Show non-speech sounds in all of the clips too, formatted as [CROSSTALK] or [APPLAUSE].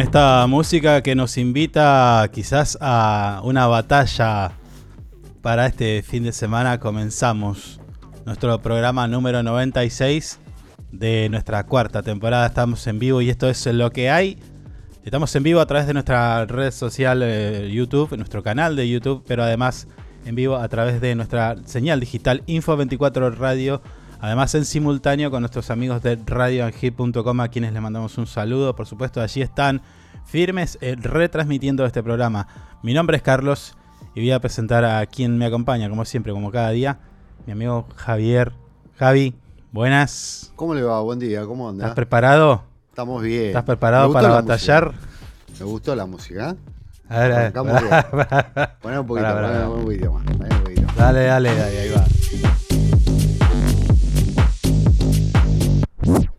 esta música que nos invita quizás a una batalla para este fin de semana, comenzamos nuestro programa número 96 de nuestra cuarta temporada. Estamos en vivo y esto es lo que hay. Estamos en vivo a través de nuestra red social eh, YouTube, nuestro canal de YouTube, pero además en vivo a través de nuestra señal digital Info24 Radio. Además en simultáneo con nuestros amigos de radioangip.com a quienes les mandamos un saludo. Por supuesto, allí están firmes eh, retransmitiendo este programa. Mi nombre es Carlos y voy a presentar a quien me acompaña, como siempre, como cada día, mi amigo Javier. Javi, buenas. ¿Cómo le va? Buen día, ¿cómo anda? ¿Estás preparado? Estamos bien. ¿Estás preparado para batallar? ¿Me gustó la música? A ver, a ver. Poné un poquito, poné un poquito más. Dale, dale, dale, ahí va.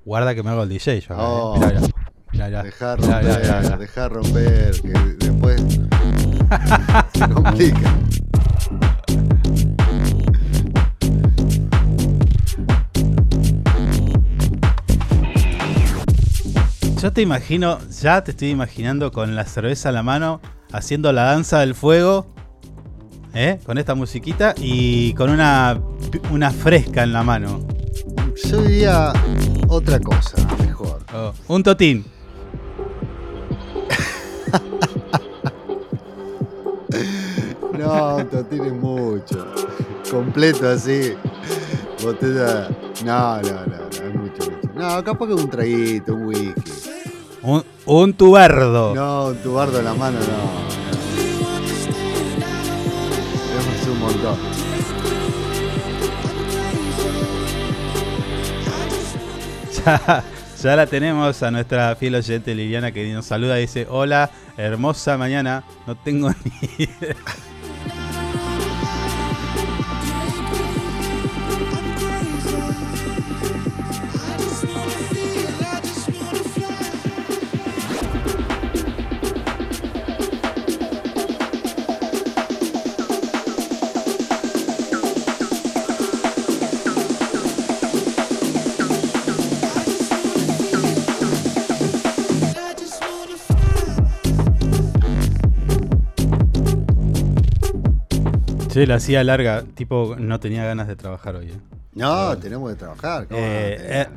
Guarda que me hago el DJ yo. Oh, eh. Dejar romper, dejar romper, que después [LAUGHS] se complica. Yo te imagino, ya te estoy imaginando con la cerveza a la mano, haciendo la danza del fuego, ¿eh? con esta musiquita y con una, una fresca en la mano. Yo diría otra cosa, mejor. Oh, un totín. [LAUGHS] no, un totín es mucho. Completo así. Botella. No, no, no, no, es mucho, mucho. No, capaz que un traguito, un whisky. Un, un tubardo. No, un tubardo en la mano, no. Es un montón. Ya, la tenemos a nuestra fiel oyente Liliana que nos saluda y dice, hola, hermosa mañana, no tengo [LAUGHS] ni idea. La hacía larga, tipo no tenía ganas de trabajar hoy. ¿eh? No, tenemos que trabajar. Eh, eh,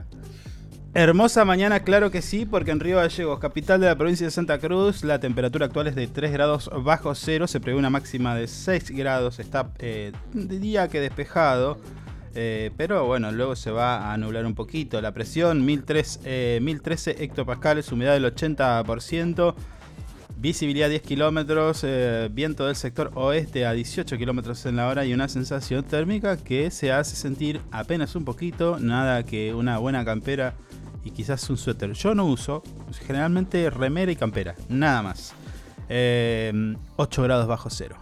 hermosa mañana, claro que sí, porque en Río Gallegos, capital de la provincia de Santa Cruz, la temperatura actual es de 3 grados bajo cero, se prevé una máxima de 6 grados, está de día que despejado. pero bueno, luego se va a nublar un poquito. La presión 1013, 1013 hectopascales, humedad del 80%. Visibilidad 10 kilómetros, eh, viento del sector oeste a 18 kilómetros en la hora y una sensación térmica que se hace sentir apenas un poquito, nada que una buena campera y quizás un suéter. Yo no uso, generalmente remera y campera, nada más. 8 eh, grados bajo cero.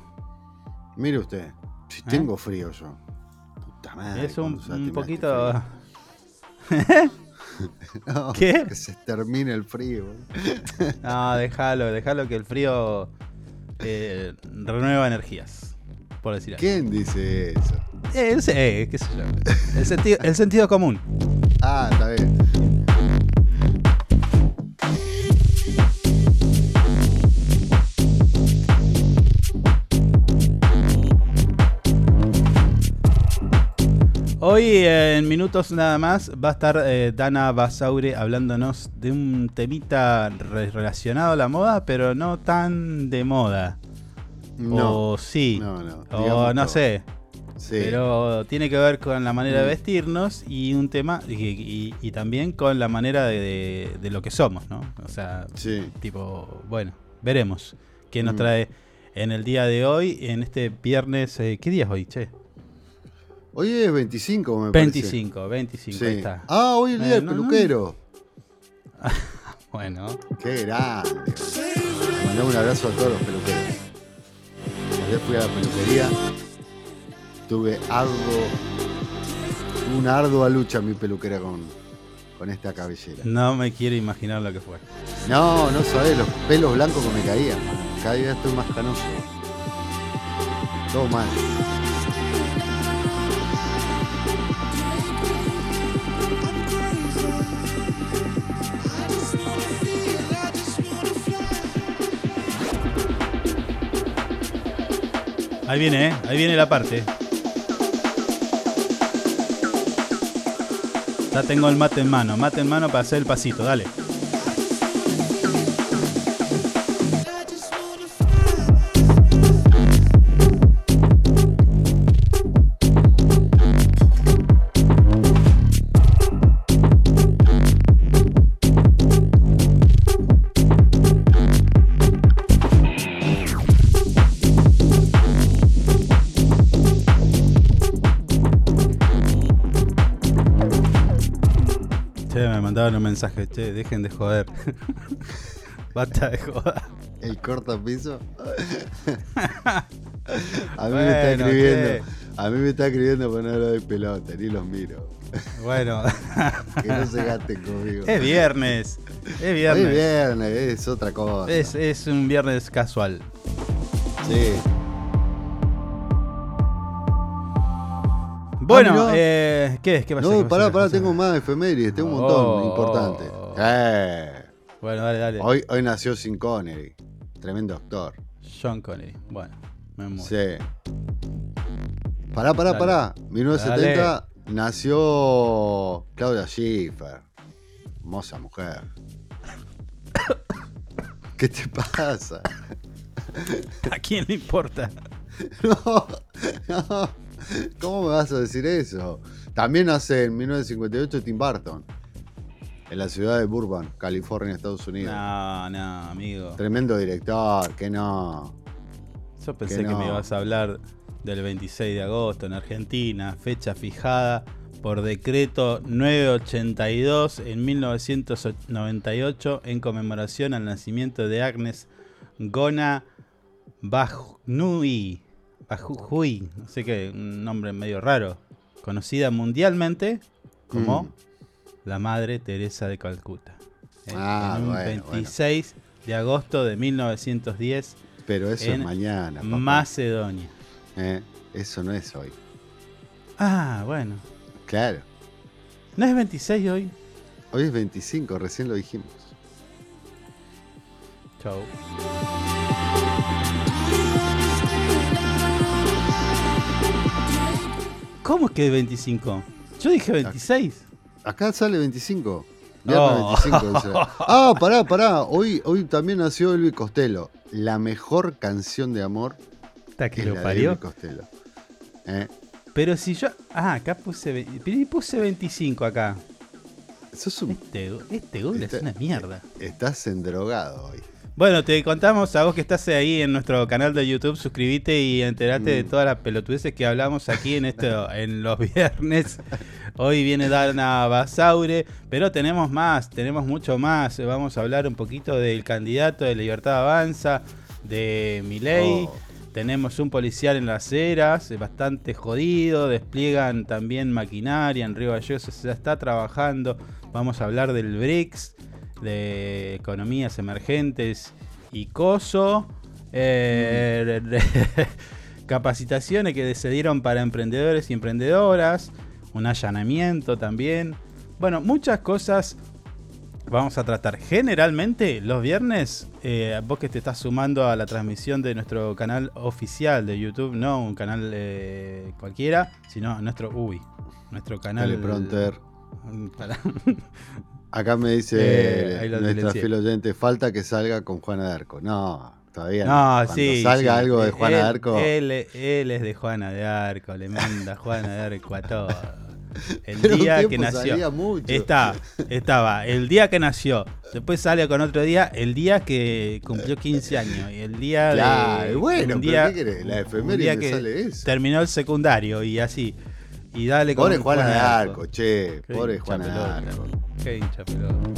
Mire usted, si tengo frío yo. Puta madre. Es un, un poquito... [LAUGHS] [LAUGHS] ¿Qué? Que se termine el frío. [LAUGHS] no, déjalo, déjalo que el frío eh, renueva energías, por decir algo. ¿Quién dice eso? Eh, eh, qué sé yo. El sentido, el sentido común. Ah, está bien. Hoy en minutos nada más va a estar eh, Dana Basaure hablándonos de un temita relacionado a la moda, pero no tan de moda. No. O sí. No, no. O no sé. Pero tiene que ver con la manera de mm. vestirnos y un tema y, también con la manera de, lo que somos, ¿no? O sea, tipo, bueno, veremos qué nos mm. trae en el día de hoy, en este viernes. Eh, ¿Qué día es hoy, che? Hoy es 25, me 25, parece. 25, ahí está. Ah, hoy es el día del peluquero. [LAUGHS] bueno. Qué grande. Mandame un abrazo a todos los peluqueros. Ayer fui a la peluquería. Tuve algo. Una ardua lucha mi peluquera con, con esta cabellera. No me quiero imaginar lo que fue. No, no sabes, los pelos blancos que me caían. Cada día estoy más canoso. Todo mal. Ahí viene, ¿eh? Ahí viene la parte. Ya tengo el mate en mano. Mate en mano para hacer el pasito. Dale. Mandaban un mensaje. Che, dejen de joder. [LAUGHS] Basta de joder. El cortapiso. [LAUGHS] a mí me está escribiendo. ¿qué? A mí me está escribiendo pero no doy pelota, ni los miro. Bueno, [LAUGHS] Que no se gasten conmigo. es viernes. Es viernes. es viernes, es otra cosa. Es, es un viernes casual. Sí. Bueno, mirá. eh, ¿qué es? ¿Qué pasa? ¿Qué No, pará, ¿Qué pará, tengo más efemérides, tengo un montón Oh. importante. Eh. Bueno, dale, dale. Hoy, hoy nació Sin Connery, tremendo actor. John Connery. Bueno, me muero. Sí. Pará, pará, Dale. pará. 1970 nació Claudia Schiffer. Hermosa mujer. [COUGHS] ¿Qué te pasa? [COUGHS] ¿A quién le importa? [LAUGHS] No, no. ¿Cómo me vas a decir eso? También nace en 1958 Tim Burton. En la ciudad de Burbank, California, Estados Unidos. No, no, amigo. Tremendo director, que no. Yo pensé Que que, me ibas a hablar del 26 de agosto en Argentina, fecha fijada por decreto 982 en 1998 en conmemoración al nacimiento de Agnes Gona Bajnui, Bajujuy, no sé qué, un nombre medio raro, conocida mundialmente como Mm. la Madre Teresa de Calcuta. En- Ah, en un bueno, 26 de agosto de 1910 Pero eso En es mañana. papá. Macedonia. Eh, Eso no es hoy. Ah, bueno. Claro. ¿No es 26 hoy? Hoy es 25, recién lo dijimos. Chau. ¿Cómo es que es 25? Yo dije 26. Acá sale 25. Viernes Oh. 25. dice. Ah, pará, pará. Hoy, hoy también nació Elvis Costello. La mejor canción de amor Hasta que es lo la de parió. Elvis Costello. Eh, Pero si yo. Ah, acá puse. puse 25 acá. sos un- Este, este Google Este- es una mierda. Estás endrogado hoy. Bueno, te contamos a vos que estás ahí en nuestro canal de YouTube, suscríbete y enterate de Mm. todas las pelotudeces que hablamos aquí en esto, [LAUGHS] en los viernes. Hoy viene Dana Basaure, pero tenemos más, tenemos mucho más. Vamos a hablar un poquito del candidato de Libertad Avanza, de Milei. Oh. Tenemos un policial en las eras, bastante jodido. Despliegan también maquinaria en Río Gallegos, se está trabajando. Vamos a hablar del BRICS, de economías emergentes y COSO. Eh, [LAUGHS] capacitaciones que se dieron para emprendedores y emprendedoras. Un allanamiento también. Bueno, muchas cosas vamos a tratar. Generalmente los viernes, eh, vos que te estás sumando a la transmisión de nuestro canal oficial de YouTube, no un canal eh, cualquiera, sino nuestro uy, nuestro canal. Teleprompter. Pará. [LAUGHS] Acá me dice Eh, nuestra fiel oyente, falta que salga con Juana de Arco. No, todavía no. No, Cuando sí. salga sí. algo de Juana él, de Arco. Él, él es de Juana de Arco, le manda Juana de Arco a todo. El Pero un día que nació. mucho. Está, estaba el día que nació. Después sale con otro día, el día que cumplió 15 años. Y el día Claro, de. bueno, un pero día, ¿qué? La un efeméride día me que sale eso. Terminó el secundario y así. Y dale con Pobre Juana de Arco, che. Pobre hincha Juana de pelota, Arco. Qué hincha pelota.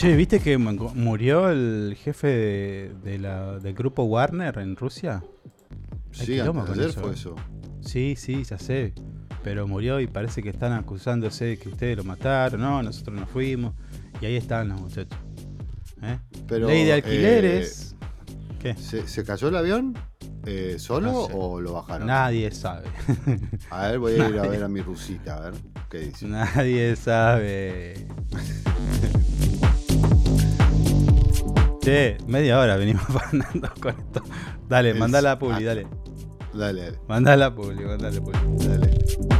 Che, ¿viste que mu- murió el jefe de, de la- del grupo Warner en Rusia? Hay Sí, ayer eso, fue eh. eso. Sí, sí, ya sé. Pero murió y parece que están acusándose de que ustedes lo mataron. No, nosotros no fuimos. Y ahí están los muchachos. ¿Eh? Pero, Ley de alquileres. ¿Qué? ¿Se, se cayó el avión? Eh, ¿Solo No sé. o lo bajaron? Nadie sabe. A ver, voy a ir a ver a mi rusita, a ver qué dice. Nadie sabe. [LAUGHS] Che, media hora venimos [LAUGHS] andando con esto. Dale, Es- mandá la publi, ah. dale. Dale, dale, Mandá la publi, mandá la publi. dale.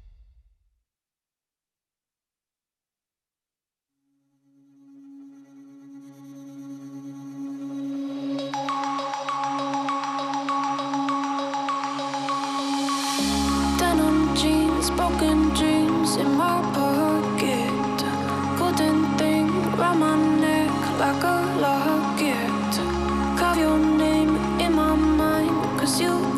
Like a locket. Carve your name in my mind, cause you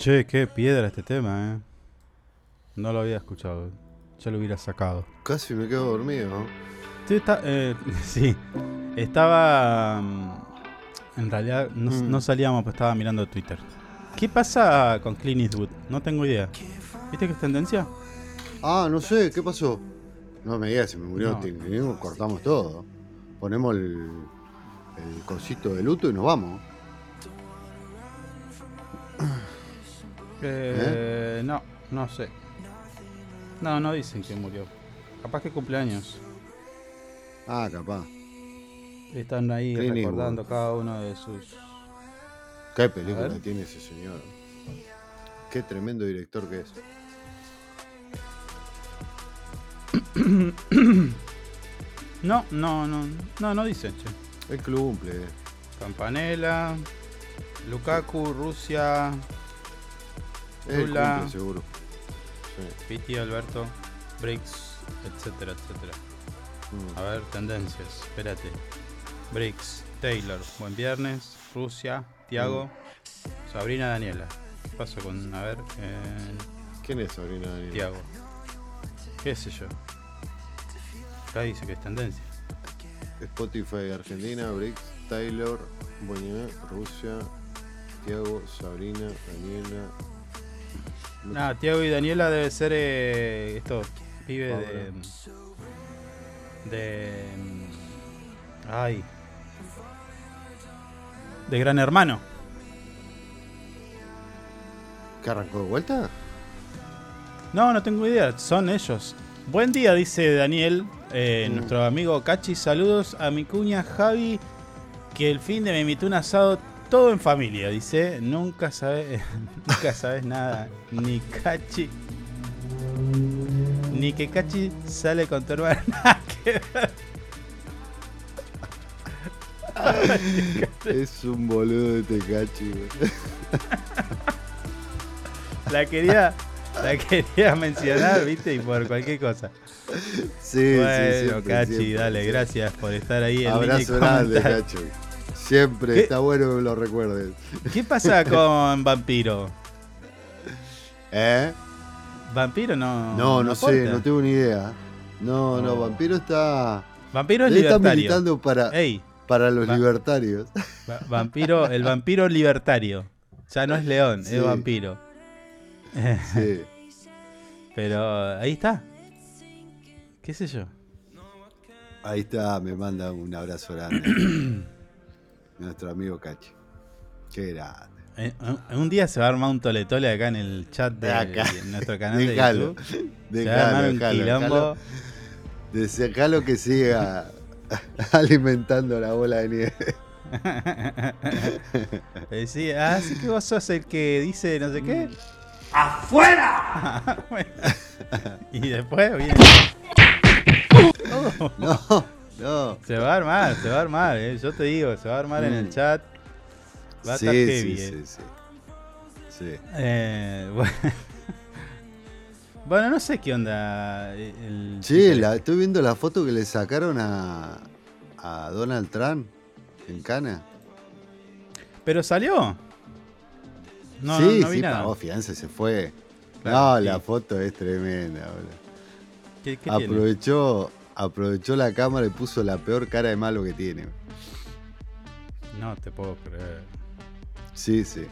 Che, qué piedra este tema, eh. No lo había escuchado. Ya lo hubiera sacado. Casi me quedo dormido, ¿no? Sí, está- eh, [LAUGHS] sí. Estaba. mm, En realidad no, Mm. no salíamos, pero estaba mirando Twitter. ¿Qué pasa con Clint Eastwood? No tengo idea. ¿Viste que es tendencia? Ah, no sé, ¿qué pasó? No me digas, se me murió No. Cortamos todo. Ponemos el, el cosito de luto y nos vamos. Eh, No, no sé. No, no dicen que murió. Capaz que cumpleaños. Ah, capaz. Están ahí Clint recordando Eastwood. cada uno de sus. ¿Qué película tiene ese señor? Qué tremendo director que es. [COUGHS] No, no, no. No, no dicen, che. El cumple. Campanella, Lukaku, Rusia, Lula, cumple, seguro. Sí. Piti, Alberto, Briggs, etcétera, etcétera. Mm. A ver, tendencias, espérate. Briggs, Taylor, Buen Viernes, Rusia, Tiago, Mm. Sabrina Daniela. ¿Qué pasó con, a ver, eh, ¿Quién es Sabrina Daniel? Tiago? ¿Qué sé yo? Acá dice que es tendencia. Spotify Argentina, Briggs, Taylor, Boñé, Rusia, Tiago, Sabrina, Daniela. Ah, Tiago y Daniela debe ser eh, esto, pibe de. De. Ay. De Gran Hermano. ¿Que arrancó de vuelta? No, no tengo idea, son ellos. Buen día, dice Daniel, eh, Mm. nuestro amigo Cachi. Saludos a mi cuña Javi, que el fin de me invitó un asado todo en familia. Dice, nunca sabes, [LAUGHS] nunca sabes nada, ni Cachi, ni que Cachi sale con tu hermana. [LAUGHS] Es un boludo de Tecachi, güey. La quería, la quería mencionar, viste, y por cualquier cosa. Sí, bueno, sí, siempre, Cachi, siempre, dale, siempre. gracias por estar ahí en Abrazo grande, comentar. Siempre ¿Qué? está bueno que lo recuerdes. ¿Qué pasa [LAUGHS] con Vampiro? ¿Eh? ¿Vampiro no? No, no, sé, no tengo ni idea. No, no, Vampiro está. Vampiro es Él está libertario. militando para, Ey, para los Va- libertarios. va- vampiro, el vampiro libertario. Ya no es león, Sí. es vampiro. Sí. [LAUGHS] Pero ahí está. ¿Qué sé yo? Ahí está, me manda un abrazo grande. [CLEARS THROAT] Nuestro amigo Cachi. Qué grande. Eh, Un un día se va a armar un toletole acá en el chat de, Acá. de nuestro canal de Dejalo, YouTube. Se va a armar un dejalo, quilombo. dejalo. Dejalo que siga [LAUGHS] alimentando la bola de nieve. [LAUGHS] Eh, sí, ah, así que vos sos el que dice no sé qué. ¡Afuera! [LAUGHS] Bueno. y después viene. Oh. No, no. Se va a armar, se va a armar, eh. yo te digo, se va a armar en el Mm. chat. Va a Sí, estar sí, heavy. sí, eh. sí. Sí. Eh, bueno. [LAUGHS] Bueno, no sé qué onda. eh, El Sí, la, este. estoy viendo la foto que le sacaron a, a Donald Trump en Cana. Pero salió. No, sí, no, no vi sí, nada. pagó fianza se fue. Claro, no, sí. la foto es tremenda, boludo. ¿Qué, qué tiene? Aprovechó, la cámara y puso la peor cara de malo que tiene. No te puedo creer. Sí, sí.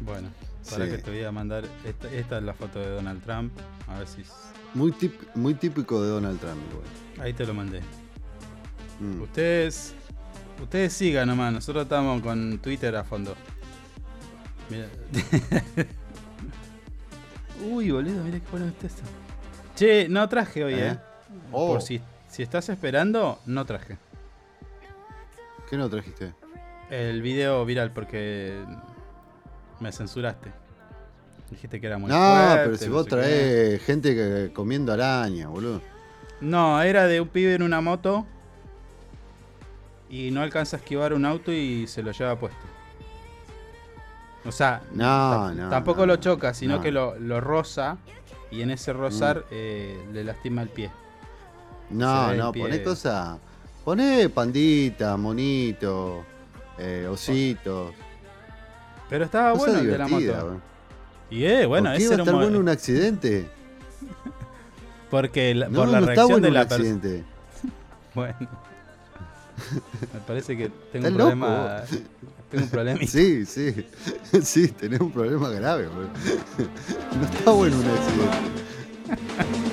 Bueno, para Sí. que te voy a mandar. Esta, esta es la foto de Donald Trump. A ver si. s- Muy, tip- muy típico de Donald Trump, igual. Ahí te lo mandé. Mm. Ustedes. Ustedes sigan nomás. Nosotros estamos con Twitter a fondo. Mira. [LAUGHS] Uy, boludo, mira qué bueno está esto. Che, no traje hoy, eh. ¿Eh? Oh. Por si, si estás esperando, no traje. ¿Qué no trajiste? El video viral porque me censuraste. Dijiste que era muy no, fuerte, pero si no vos traés gente que, comiendo araña, boludo. No, era de un pibe en una moto y no alcanza a esquivar un auto y se lo lleva puesto. O sea, No, tam- no, tampoco no, lo choca, sino no. que lo, lo roza y en ese rozar Mm. eh, le lastima el pie. No, no, pie. poné cosas. Poné pandita, monito, eh, ositos. Pero estaba Cosa bueno el de la moto. Y eh, bueno, ¿Por qué ese iba a estar bueno un accidente? [LAUGHS] Porque la- No, por la no reacción bueno de la persona. [LAUGHS] Bueno. [LAUGHS] Me parece que tengo un problema. vos. Tengo un problema. [LAUGHS] Sí, sí. [LAUGHS] Sí, tenés un problema grave, weón. [LAUGHS] No está bueno un accidente.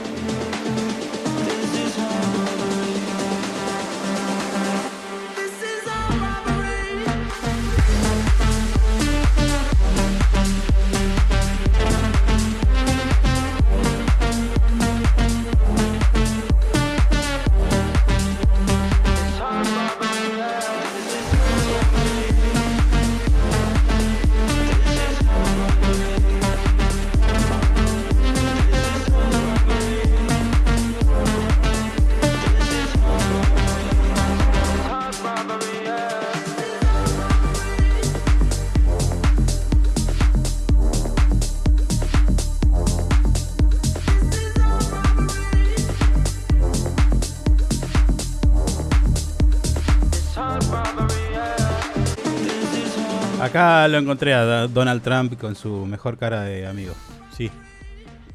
Lo encontré a Donald Trump con su mejor cara de amigo. Sí.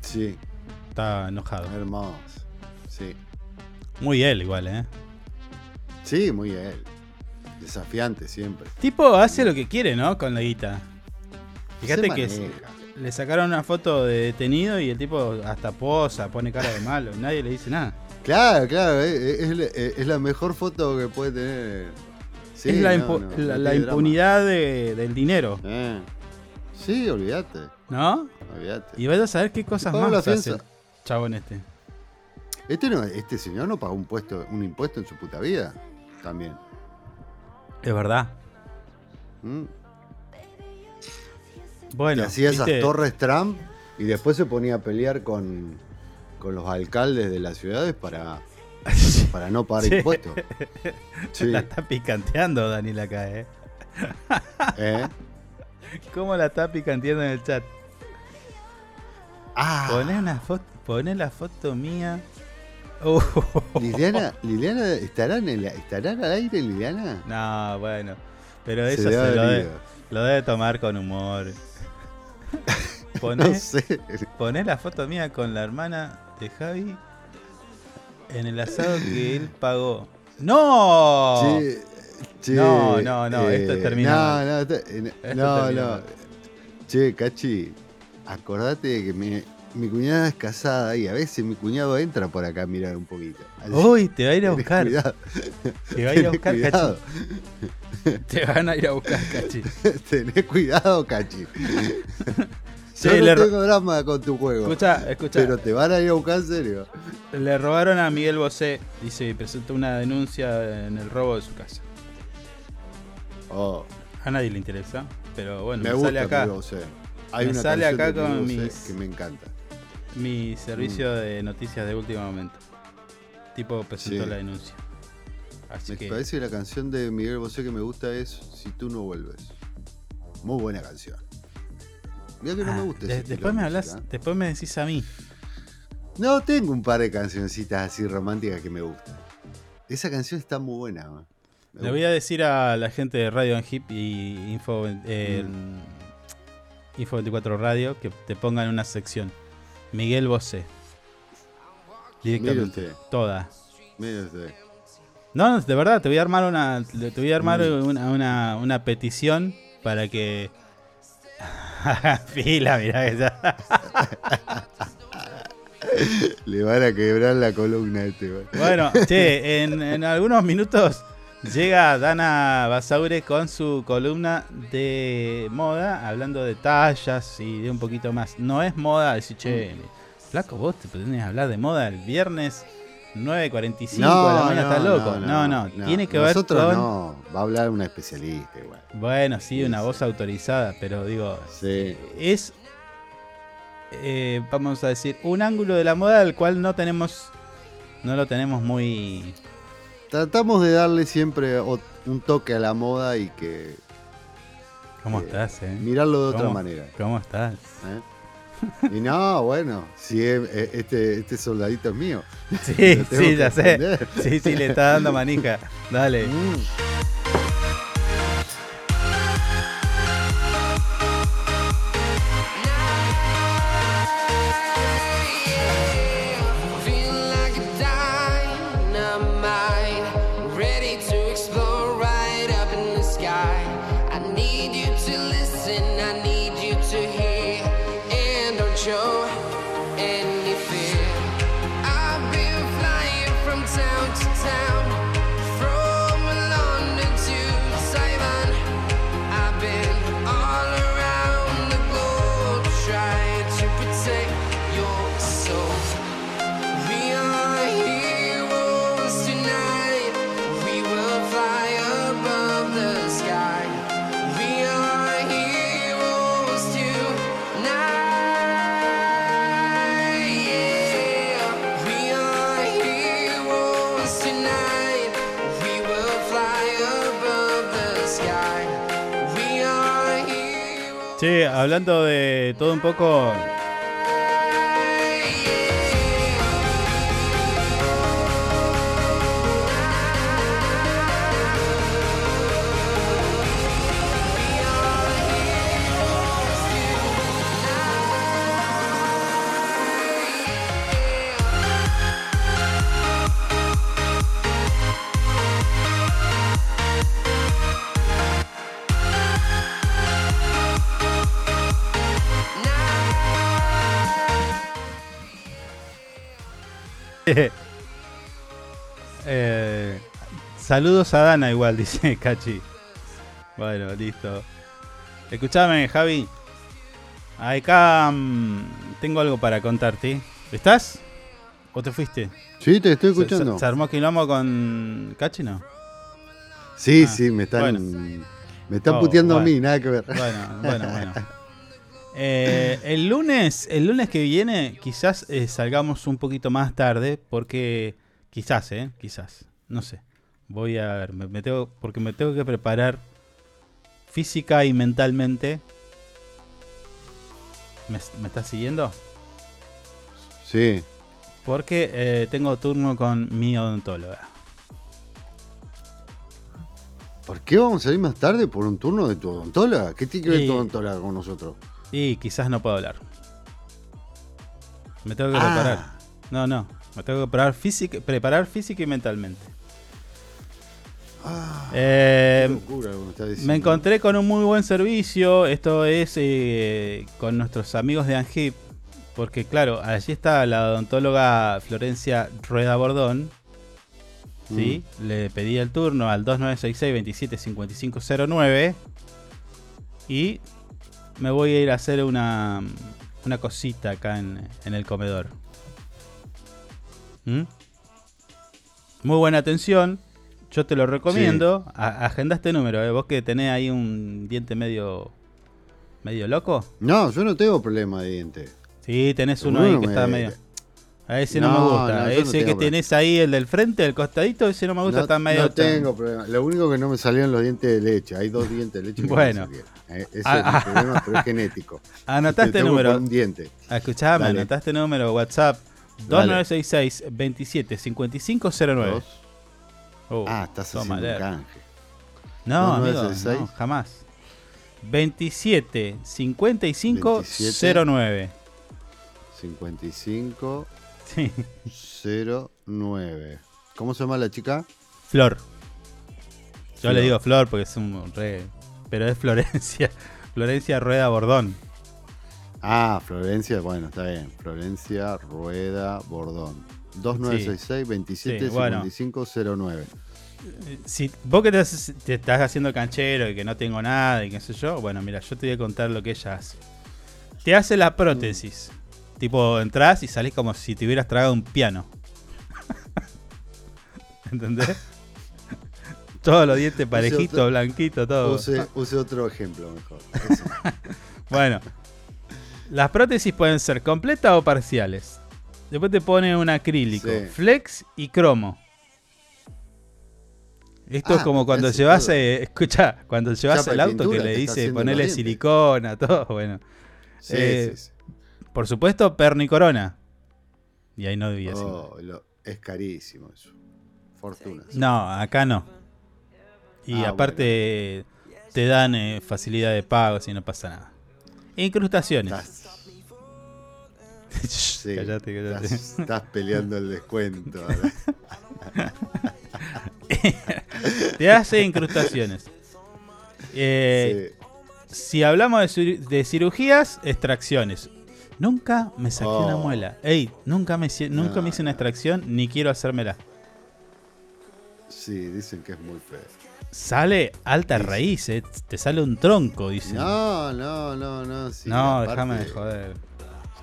Sí. Está enojado. Hermoso. Sí. Muy él igual, ¿eh? Sí, muy él. Desafiante siempre. Tipo hace lo que quiere, ¿no? Con la guita. Fíjate que le sacaron una foto de detenido y el tipo hasta posa, pone cara de malo. Nadie le dice nada. Claro, claro, es, es- es- es la mejor foto que puede tener. Sí, es la, no, no, impunidad de- del dinero, Eh. Sí, olvídate. ¿no? olvídate. Y vaya a saber qué cosas pagó la más hace el chabón este. Este, no, este señor no pagó un, puesto, un impuesto en su puta vida. También. Es verdad. ¿Mm? Bueno, Que hacía esas torres Trump y después se ponía a pelear con, con los alcaldes de las ciudades para, [LAUGHS] para no pagar Sí. impuestos. [LAUGHS] Sí. La está picanteando Daniel acá, ¿eh? [LAUGHS] ¿Eh? ¿Cómo la está picanteando en el chat? Ah. Poné una foto, poné la foto mía. Uh. Liliana, Liliana ¿estará, en el- ¿estará al aire Liliana? No, bueno. Pero eso se, lo, debe, lo debe tomar con humor. Poné, No sé. poné la foto mía con la hermana de Javi en el asado que él [LAUGHS] pagó. ¡No! Che, che, No, no, no, esto termina No, no, esto- eh, [LAUGHS] Esto no, termina no. mal. Che, Cachi, acordate de que mi, mi cuñada es casada y a veces mi cuñado entra por acá a mirar un poquito. Así Uy, te va a ir a buscar. cuidado. Te va a ir a buscar, cuidado. Cachi. Te van a ir a buscar, Cachi. [LAUGHS] Tenés cuidado, Cachi. Sí, Yo no le tengo drama con tu juego. Escucha, escucha. Pero te van a ir a buscar en serio. Le robaron a Miguel Bosé. Dice, presentó una denuncia en el robo de su casa. Oh, A nadie le interesa, pero bueno, me me, gusta sale acá. Miguel Bosé. Hay Me una sale acá de con mis- que me encanta. Mi servicio de noticias de último momento. Tipo presentó Sí. la denuncia. Así Me que. parece que la canción de Miguel Bosé que me gusta es Si tú no vuelves. Muy buena canción. Mira que no Ah, me gusta de- después de me hablas, música. después me decís a mí. No, tengo un par de cancioncitas así románticas que me gustan. Esa canción está muy buena. man. Le voy a decir a la gente de Radio Hip y Info, eh, Mm. Info 24 Radio que te pongan una sección. Miguel Bosé. Directamente. Mire usted. Toda. Mire usted. No, de verdad, te voy a armar una. Te voy a armar Mm. una, una, una petición para que. [LAUGHS] Fila, mirá ya. [LAUGHS] Le van a quebrar la columna a este. Bueno, che, [LAUGHS] en, en algunos minutos llega Dana Basaure con su columna de moda, hablando de tallas y de un poquito más. No es moda decir, che, flaco, vos te pretendés hablar de moda el viernes 9.45 de la mañana, estás loco. No no, tiene que ver Nosotros con. no. Va a hablar una especialista igual. Bueno, sí, una voz autorizada, pero digo, Sí. es, eh, vamos a decir, un ángulo de la moda del cual no tenemos no lo tenemos muy... Tratamos de darle siempre un toque a la moda y que ¿Cómo Eh, estás, eh? mirarlo de otra ¿Cómo- manera. ¿Cómo estás? ¿eh? [LAUGHS] Y no, bueno, si es- eh, este, este soldadito es mío. Sí, [LAUGHS] sí, ya sé. Sí, sí, le está dando manija. Dale. Mm. Hablando de todo un poco. Saludos a Dana igual, [LAUGHS] dice Cachi. Bueno, listo. Escuchame, Javi. Acá tengo algo para contarte. ¿Estás? ¿O te fuiste? Sí, te estoy ¿Se- escuchando. ¿Se, se armó quilombo con Cachi, no? Sí, Ah, sí, me están, bueno. me están Oh, puteando bueno. a mí, nada que ver. Bueno, bueno, bueno. [LAUGHS] Eh, el lunes, el lunes que viene, quizás eh, salgamos un poquito más tarde, porque quizás, eh, quizás, no sé. Voy a ver, me, me tengo, porque me tengo que preparar física y mentalmente. ¿Me, me estás siguiendo? Sí. Porque eh, tengo turno con mi odontóloga. ¿Por qué vamos a ir más tarde por un turno de tu odontóloga? ¿Qué tiene que ver tu odontóloga con nosotros? Y quizás no puedo hablar. Me tengo que Ah. preparar. No, no. Me tengo que preparar física, preparar física y mentalmente. Eh, Qué locura lo que me encontré con un muy buen servicio. Esto es eh, con nuestros amigos de Angip. Porque claro, allí está la odontóloga Florencia Rueda Bordón. ¿sí? Le pedí el turno al 2966-275509. Y me voy a ir a hacer una, una cosita acá en, en el comedor. ¿Mm? Muy buena atención. Yo te lo recomiendo. A- agenda este número, ¿eh? Vos que tenés ahí un diente medio. medio loco. No, yo no tengo problema de diente. Sí, tenés uno ahí que me- está medio. A ese no, No, me gusta. no, yo no ese que tenés ahí, el del frente, el costadito, ese no me gusta, no, está medio. no tengo problema. Lo único que no me salieron los dientes de leche. Hay dos dientes de leche. que me Bueno. Eh, ese Ah, es mi problema, pero es genético. [LAUGHS] Anotá este Tengo número. un diente. Ah, Escuchame, anotá este número, WhatsApp. Dale. 2966 27 5509. Dos. Oh, Ah, estás haciendo un canje. No, amigo, 2966. no, jamás. 27 55 09. 55 Sí. 09. ¿Cómo se llama la chica? Flor. Yo Flor. le digo Flor porque es un re. Pero es Florencia. [LAUGHS] Florencia Rueda Bordón. Ah, Florencia, bueno, está bien. Florencia Rueda Bordón. 2966 27 Sí, bueno. 55 09. Si vos que te, te estás haciendo canchero y que no tengo nada y qué sé yo, bueno, mira, yo te voy a contar lo que ella hace. Te hace la prótesis. Tipo, entras y salís como si te hubieras tragado un piano. [LAUGHS] ¿Entendés? [LAUGHS] Todos los dientes parejitos, blanquitos, todo. Use, use otro ejemplo mejor. [LAUGHS] Bueno, las prótesis pueden ser completas o parciales. Después te pone un acrílico, Sí. flex y cromo. Esto Ah, es como cuando llevas, eh, escucha, cuando llevas el y auto que le dice ponerle silicona, [LAUGHS] todo, bueno. Sí, Eh, sí, sí. Por supuesto, perni corona. Y ahí no debía ser. Oh, lo- es carísimo eso. Fortuna. No, acá no. Y Ah, aparte te dan eh, facilidad de pago si no pasa nada. Incrustaciones. Sí, Cállate, cállate. Estás, estás peleando el descuento. [LAUGHS] te hace incrustaciones. Eh, Si hablamos de, cir- de cirugías, extracciones. Nunca me saqué una Oh. muela. Ey, nunca me, hice- nunca No, me hice una extracción ni quiero hacérmela. Sí, dicen que es muy feo. Sale alta raíz, eh, te sale un tronco, dicen. No, no, no, no. sí, No, déjame de joder.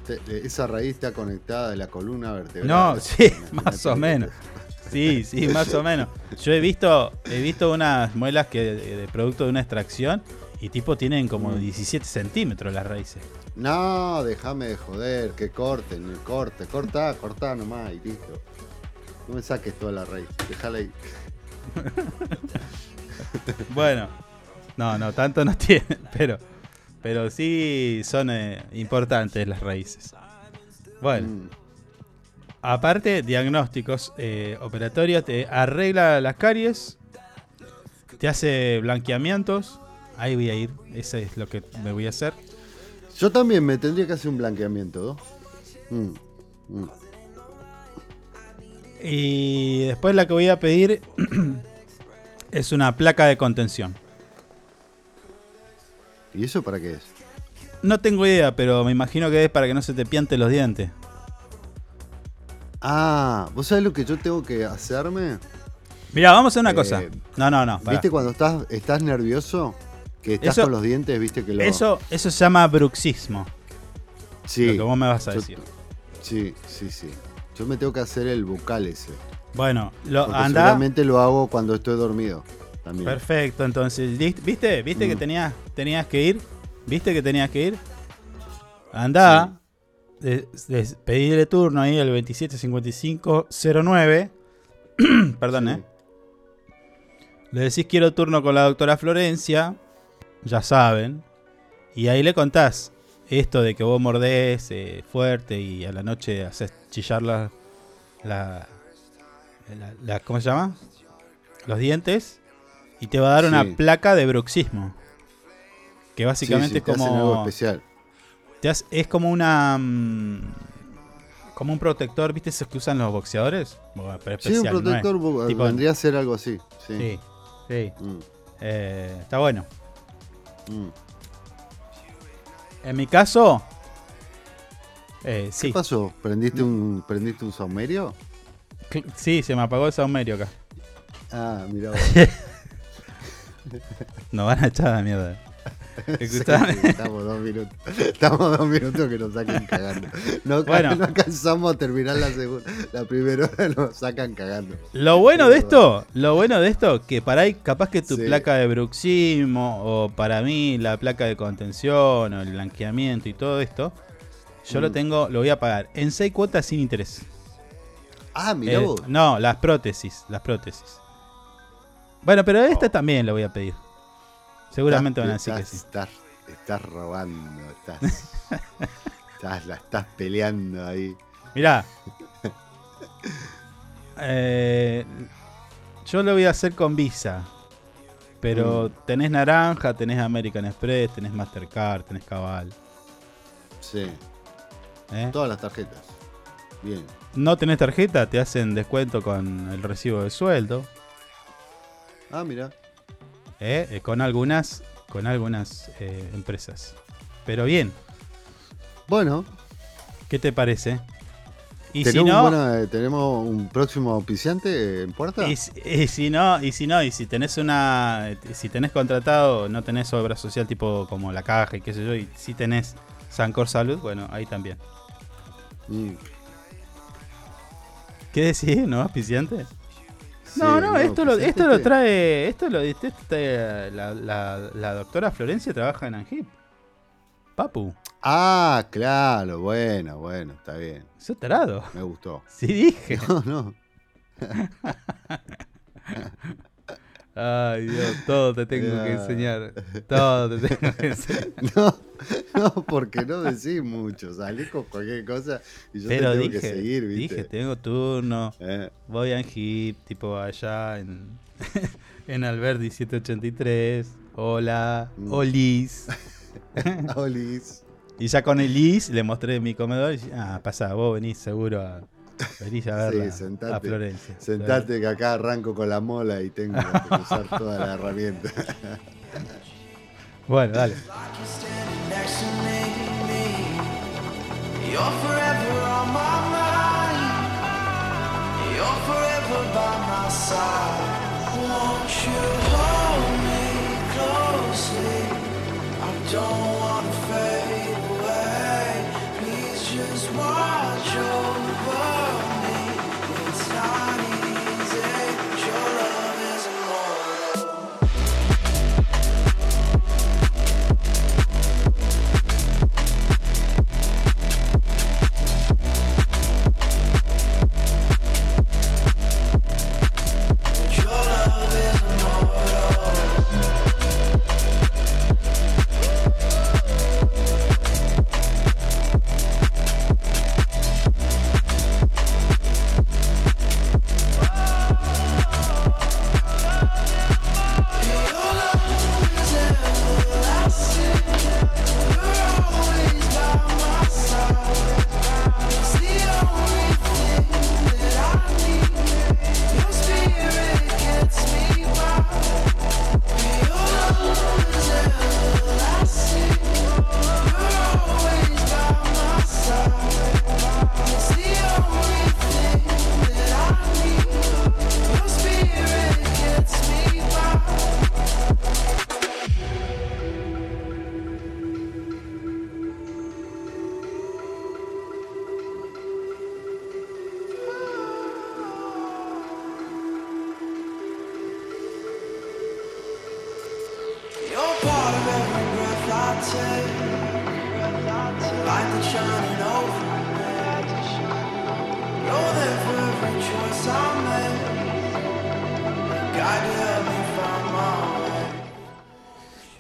Te- esa raíz está conectada a la columna vertebral. No, [LAUGHS] sí, más o menos. Sí, sí, más o menos. Yo he visto, he visto unas muelas que de, de producto de una extracción y tipo tienen como Mm. 17 centímetros las raíces. No, déjame de joder, que corten, el corte, corta, corta nomás y listo. No me saques toda la raíz, déjala ahí. [LAUGHS] Bueno, no, no, tanto no [LAUGHS] tienen, pero, pero sí son eh, importantes las raíces. Bueno, Mm. aparte, diagnósticos eh, operatorios, te arregla las caries, te hace blanqueamientos. Ahí voy a ir, eso es lo que me voy a hacer. Yo también me tendría que hacer un blanqueamiento, ¿no? Mm, mm. Y después la que voy a pedir [CLEARS THROAT] es una placa de contención. ¿Y eso para qué es? No tengo idea, pero me imagino que es para que no se te piante los dientes. Ah, ¿vos sabés lo que yo tengo que hacerme? Mira, vamos a hacer una Eh, cosa. No, no, no. pará. ¿Viste cuando estás, estás nervioso? Que estás Eso- con los dientes, viste que lo. Eso, eso se llama bruxismo. sí, Lo que vos me vas a yo- decir. Sí, sí, sí. Yo me tengo que hacer el bucal ese. Bueno, lo, anda. seguramente lo hago cuando estoy dormido. También. Perfecto, entonces, ¿list- ¿viste? ¿Viste que Mm. tenías, tenías que ir? ¿Viste que tenías que ir? Anda, de- de- pedirle turno ahí al 275509. [CLEARS THROAT] Perdón, ¿eh? Le decís quiero turno con la doctora Florencia, ya saben. Y ahí le contás esto de que vos mordés eh, fuerte y a la noche haces chillar la, la, la- la- ¿Cómo se llama? Los dientes. Y te va a dar una Sí. placa de bruxismo. Que básicamente Sí, sí, es como. algo especial. te hace- es como una. mm, como un protector, ¿viste esos que usan los boxeadores? Bueno, pero Sí, un especial, no es. protector bu- Tipo- vendría a ser algo así. Sí. Sí, sí. Mm, Eh, está bueno. mm. En mi caso. eh, sí. ¿Qué pasó? ¿Prendiste un, ¿prendiste un saumerio? Sí, se me apagó el saumerio acá. Ah, mira [LAUGHS] [LAUGHS] Nos van a echar a la mierda. [LAUGHS] Escuchame. sí, estamos dos minutos. Estamos dos minutos que nos saquen cagando. No, Bueno. no alcanzamos a terminar la segunda. La primera hora nos sacan cagando. Lo bueno de esto, lo bueno de esto, que para ahí capaz que tu Sí. placa de bruxismo, o para mí la placa de contención, o el blanqueamiento y todo esto, yo lo Mm. tengo, lo voy a pagar en seis cuotas sin interés. Ah, mirá Eh, vos. no, las prótesis, las prótesis. Bueno, pero esta también la voy a pedir. Seguramente van a decir que estás, sí. Estás, estás robando, estás, [LAUGHS] estás- la estás peleando ahí. Mirá. Eh, yo lo voy a hacer con Visa. Pero Mm. tenés naranja, tenés American Express, tenés Mastercard, tenés Cabal. Sí. ¿eh? Todas las tarjetas. Bien. No tenés tarjeta, te hacen descuento con el recibo de sueldo. Ah, mira. ¿eh? Eh, con algunas, con algunas eh, empresas. Pero bien, Bueno, ¿qué te parece? Y si ¿tenemos, no, buena- eh, ¿tenemos un próximo auspiciante en puerta? Y, si- y si no, y si no, y si tenés una, si tenés contratado, no tenés obra social tipo como la caja y qué sé yo, y si tenés Sancor Salud, bueno, ahí también. Mm. ¿Qué decís? ¿No auspiciante? No, no, esto lo, esto lo este. trae, esto lo, trae- la, la- la doctora Florencia trabaja en Angip. Papu. Ah, claro, bueno, bueno, está bien. ¿Sos tarado? Me gustó. Sí dije. [LAUGHS] No, no. [LAUGHS] Ay, Dios, todo te tengo que enseñar. Todo te tengo que [LAUGHS] enseñar. No, no, porque no decís mucho. Salís con cualquier cosa y yo Pero te tengo dije, que seguir, ¿viste? dije, tengo turno. Eh. Voy a hip, tipo allá en, [LAUGHS] en Alberdi 783. Hola, Mm. Olis. [LAUGHS] Olis. Y ya con el Is le mostré mi comedor y dije, ah, pasa, vos venís seguro a, venís a [LAUGHS] verla Sí, sentate. a Florencia. Sentate que acá arranco con la mola y tengo que usar [LAUGHS] toda la herramienta. Bueno, dale. next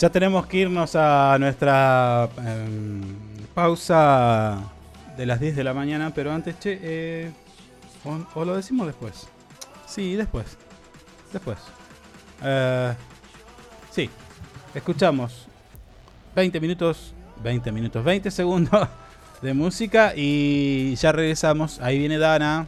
Ya tenemos que irnos a nuestra em, pausa de las 10 de la mañana, pero antes, che, eh, o, lo decimos después. Sí, después. Después. Eh, sí, escuchamos 20 minutos, 20 minutos, 20 segundos [LAUGHS] de música y ya regresamos. Ahí viene Dana.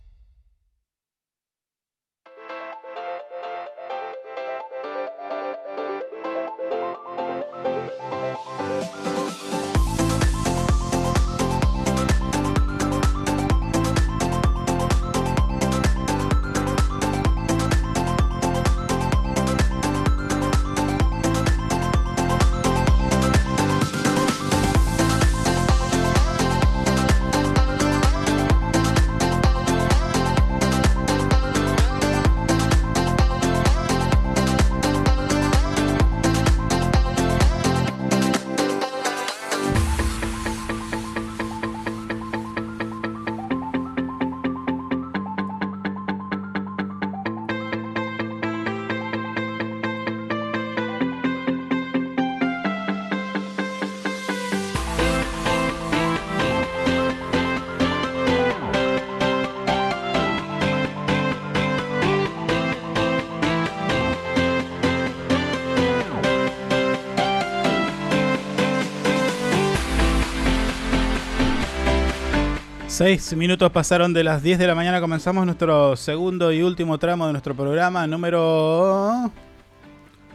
Seis minutos pasaron de las 10 de la mañana. Comenzamos nuestro segundo y último tramo de nuestro programa número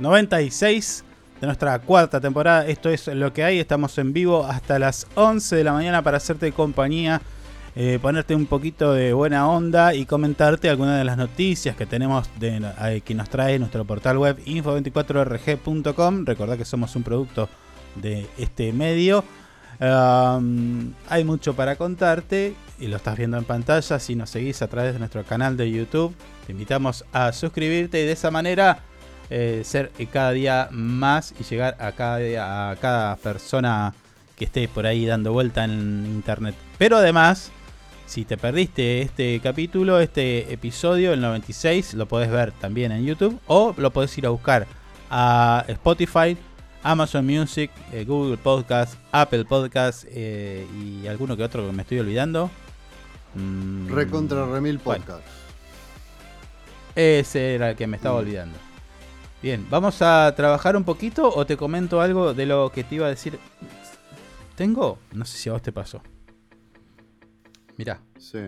96 de nuestra cuarta temporada. Esto es lo que hay. Estamos en vivo hasta las 11 de la mañana para hacerte compañía, eh, ponerte un poquito de buena onda y comentarte algunas de las noticias que tenemos de, eh, que nos trae nuestro portal web info24rg.com. Recordad que somos un producto de este medio. Hay mucho para contarte y lo estás viendo en pantalla. Si nos seguís a través de nuestro canal de YouTube, te invitamos a suscribirte y de esa manera eh, ser cada día más y llegar a cada, a cada persona que esté por ahí dando vuelta en internet. Pero además, si te perdiste este capítulo, este episodio, el 96, lo podés ver también en YouTube o lo podés ir a buscar a Spotify, Amazon Music, eh, Google Podcast, Apple Podcast eh, y alguno que otro que me estoy olvidando. Mm, Recontra Remil bueno. Podcast. ese era el que me estaba olvidando. Bien, vamos a trabajar un poquito o te comento algo de lo que te iba a decir. Tengo, no sé si a vos te pasó. Mirá, Sí.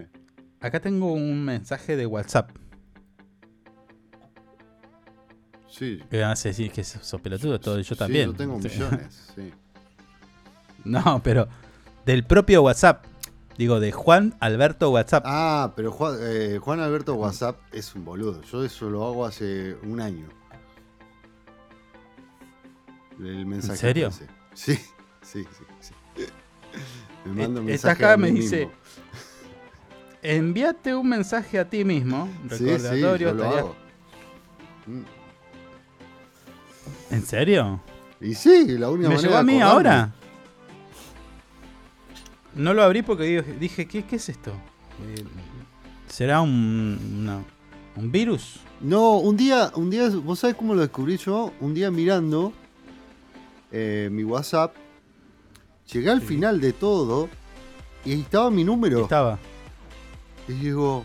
acá tengo un mensaje de WhatsApp. Sí. Que vas a decir que sos pelotudo, todo, yo Sí, también. yo tengo Sí. millones, [LAUGHS] sí. No, pero del propio WhatsApp. Digo, de Juan Alberto WhatsApp. Ah, pero Juan, eh, Juan Alberto WhatsApp es un boludo. Yo eso lo hago hace un año. El mensaje. ¿En serio? ese. Sí, sí, sí. sí. Me mando un Eh, mensaje. Está acá, a mí me dice. mismo. Envíate un mensaje a ti mismo. Sí, sí, Recordatorio. yo lo hago. ¿En serio? Y sí, la única ¿Me manera llegó a mí ahora? No lo abrí porque dije, ¿qué, qué es esto? Eh, ¿Será un, una- un virus? No, un día, un día, ¿vos sabés cómo lo descubrí yo? Un día mirando eh, mi WhatsApp, llegué al final de todo y ahí estaba mi número. Estaba. Y digo,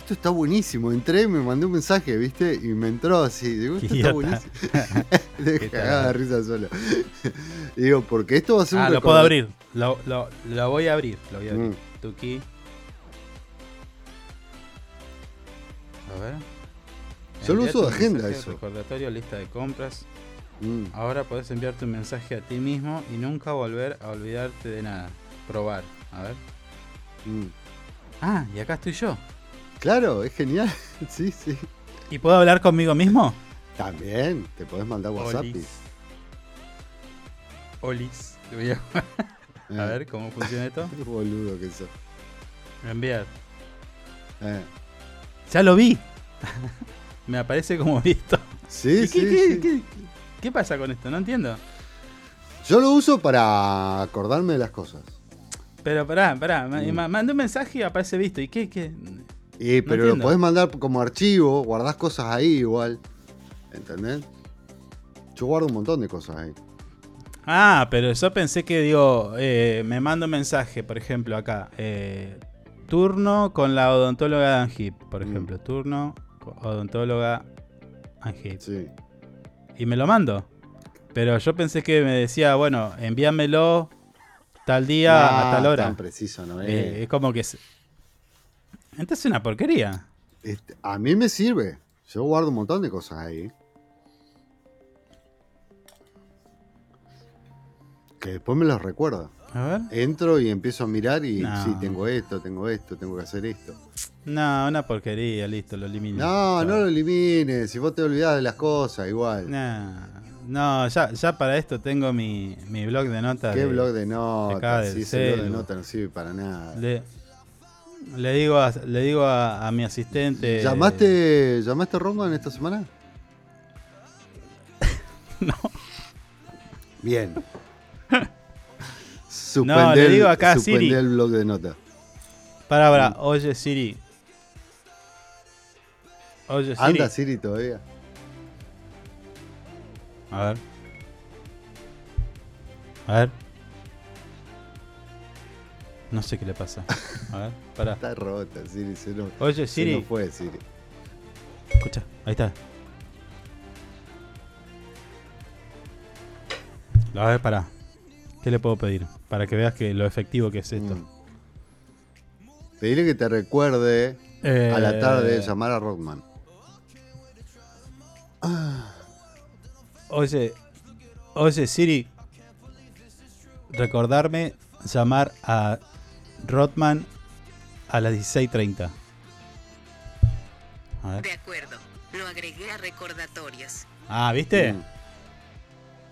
esto está buenísimo. Entré, me mandé un mensaje, ¿viste? Y me entró así. Digo, esto está buenísimo. [LAUGHS] [LAUGHS] De risa solo. [LAUGHS] Digo, porque esto va a ser un Ah, lo puedo abrir. Lo, lo- lo voy a abrir. Lo voy a abrir. Mm. Tuki. A ver. Yo lo uso de agenda eso. Recordatorio, lista de compras. Mm. Ahora podés enviarte un mensaje a ti mismo y nunca volver a olvidarte de nada. Probar. A ver. Mm. Ah, y acá estoy yo. Claro, es genial. [LAUGHS] sí, sí. ¿Y puedo hablar conmigo mismo? También, te podés mandar WhatsApp. Olis. Olis. Le voy a... a ver cómo funciona esto. [LAUGHS] Qué boludo que sos. Enviar. Eh. Ya lo vi. [LAUGHS] Me aparece como visto. Sí, ¿Y sí, qué, qué- sí. qué- qué pasa con esto? No entiendo. Yo lo uso para acordarme de las cosas. Pero pará, pará. Mm. ma- Mandé un mensaje y aparece visto. ¿Y qué? qué? Y, No pero lo podés mandar como archivo, guardás cosas ahí igual. ¿Entendés? Yo guardo un montón de cosas ahí. Ah, pero yo pensé que, digo, eh, me mando un mensaje, por ejemplo, acá. eh, turno con la odontóloga Angip, por Mm. ejemplo. Turno con odontóloga Angip. Sí. Y me lo mando. Pero yo pensé que me decía, bueno, envíamelo tal día a Nah, tal hora. tan preciso no es. Eh, es como que... Entonces es una porquería. Este, a mí me sirve. Yo guardo un montón de cosas ahí. Que después me los recuerdo. A ver. Entro y empiezo a mirar y No. sí, tengo esto, tengo esto, tengo que hacer esto. No, una porquería, listo, lo elimino. No, no lo elimines. Si vos te olvidás de las cosas, igual. Nah, no, ya, ya para esto tengo mi, mi blog de notas. ¿Qué de- blog de notas? del Si ese blog de notas no sirve para nada. Le, le digo, a, le digo a, a mi asistente. ¿Llamaste, ¿Llamaste a Rongo en esta semana? [LAUGHS] no. Bien. [LAUGHS] No, le digo acá Siri. el blog de notas. Para, para, oye Siri. Oye Siri. ¿Anda Siri todavía? A ver. A ver. No sé qué le pasa. A ver, [LAUGHS] para. Está rota Siri. Se no, Oye, se Siri. no fue Siri. Escucha, ahí está. A ver, para. ¿Qué le puedo pedir? Para que veas que lo efectivo que es esto. Mm. Pedile que te recuerde a la Eh, tarde llamar a Rockman. Oye, oye Siri, recordarme llamar a Rotman a las 16.30. A ver. De acuerdo, lo agregué a recordatorios. Ah, ¿viste? Mm.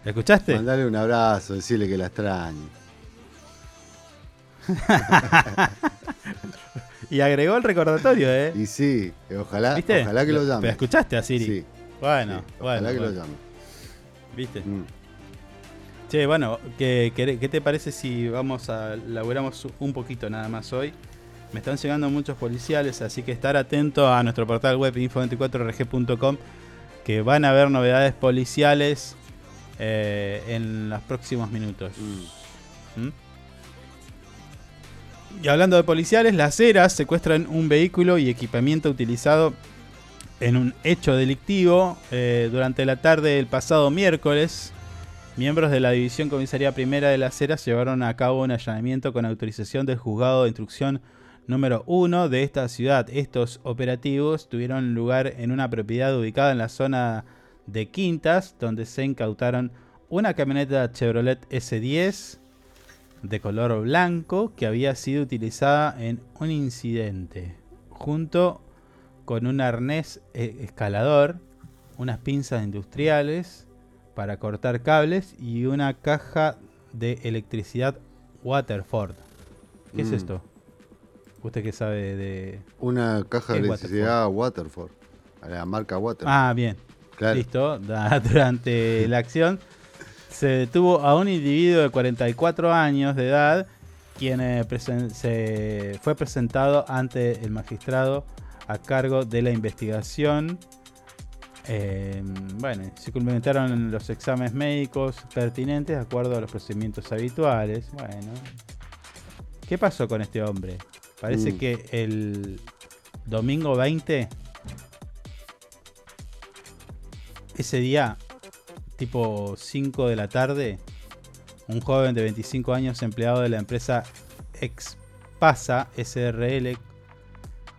¿La escuchaste? Mandale un abrazo, decirle que la extraño. [LAUGHS] Y agregó el recordatorio, ¿eh? Y sí, ojalá, ¿Viste? ojalá que lo Pero llame. escuchaste a Siri. Sí, Bueno, sí, bueno. ojalá que lo llame. ¿Viste? Mm. Che, bueno, ¿qué, qué, qué te parece si vamos a laburamos un poquito nada más hoy? Me están llegando muchos policiales, así que estar atento a nuestro portal web info24rg.com que van a haber novedades policiales eh, en los próximos minutos. ¿Mm? Y hablando de policiales, las ERAS secuestran un vehículo y equipamiento utilizado en un hecho delictivo eh, durante la tarde del pasado miércoles. Miembros de la División Comisaría Primera de las Heras llevaron a cabo un allanamiento con autorización del Juzgado de Instrucción número 1 de esta ciudad. Estos operativos tuvieron lugar en una propiedad ubicada en la zona de Quintas, donde se incautaron una camioneta Chevrolet S10 de color blanco que había sido utilizada en un incidente, junto con un arnés eh, escalador, unas pinzas industriales para cortar cables y una caja de electricidad Waterford. ¿Qué es Mm. esto? ¿Usted qué sabe de...? Una caja de ¿Qué es electricidad Waterford. A la marca Waterford. Ah, bien. Claro. Listo. [LAUGHS] Durante la acción se detuvo a un individuo de 44 años de edad, quien eh, se fue presentado ante el magistrado a cargo de la investigación. Eh, bueno, se cumplimentaron los exámenes médicos pertinentes de acuerdo a los procedimientos habituales. Bueno, ¿qué pasó con este hombre? Parece Mm. que el domingo 20 ese día, tipo 5 de la tarde, un joven de 25 años, empleado de la empresa Expasa SRL,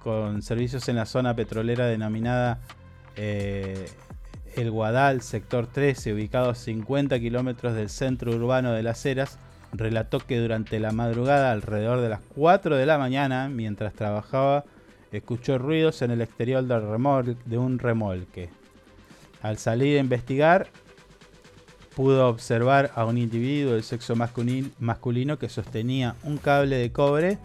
con servicios en la zona petrolera denominada eh, El Guadal, sector 13, ubicado a 50 kilómetros del centro urbano de Las Heras, relató que durante la madrugada, alrededor de las 4 de la mañana, mientras trabajaba, escuchó ruidos en el exterior del de un remolque. Al salir a investigar, pudo observar a un individuo del sexo masculin- masculino que sostenía un cable de cobre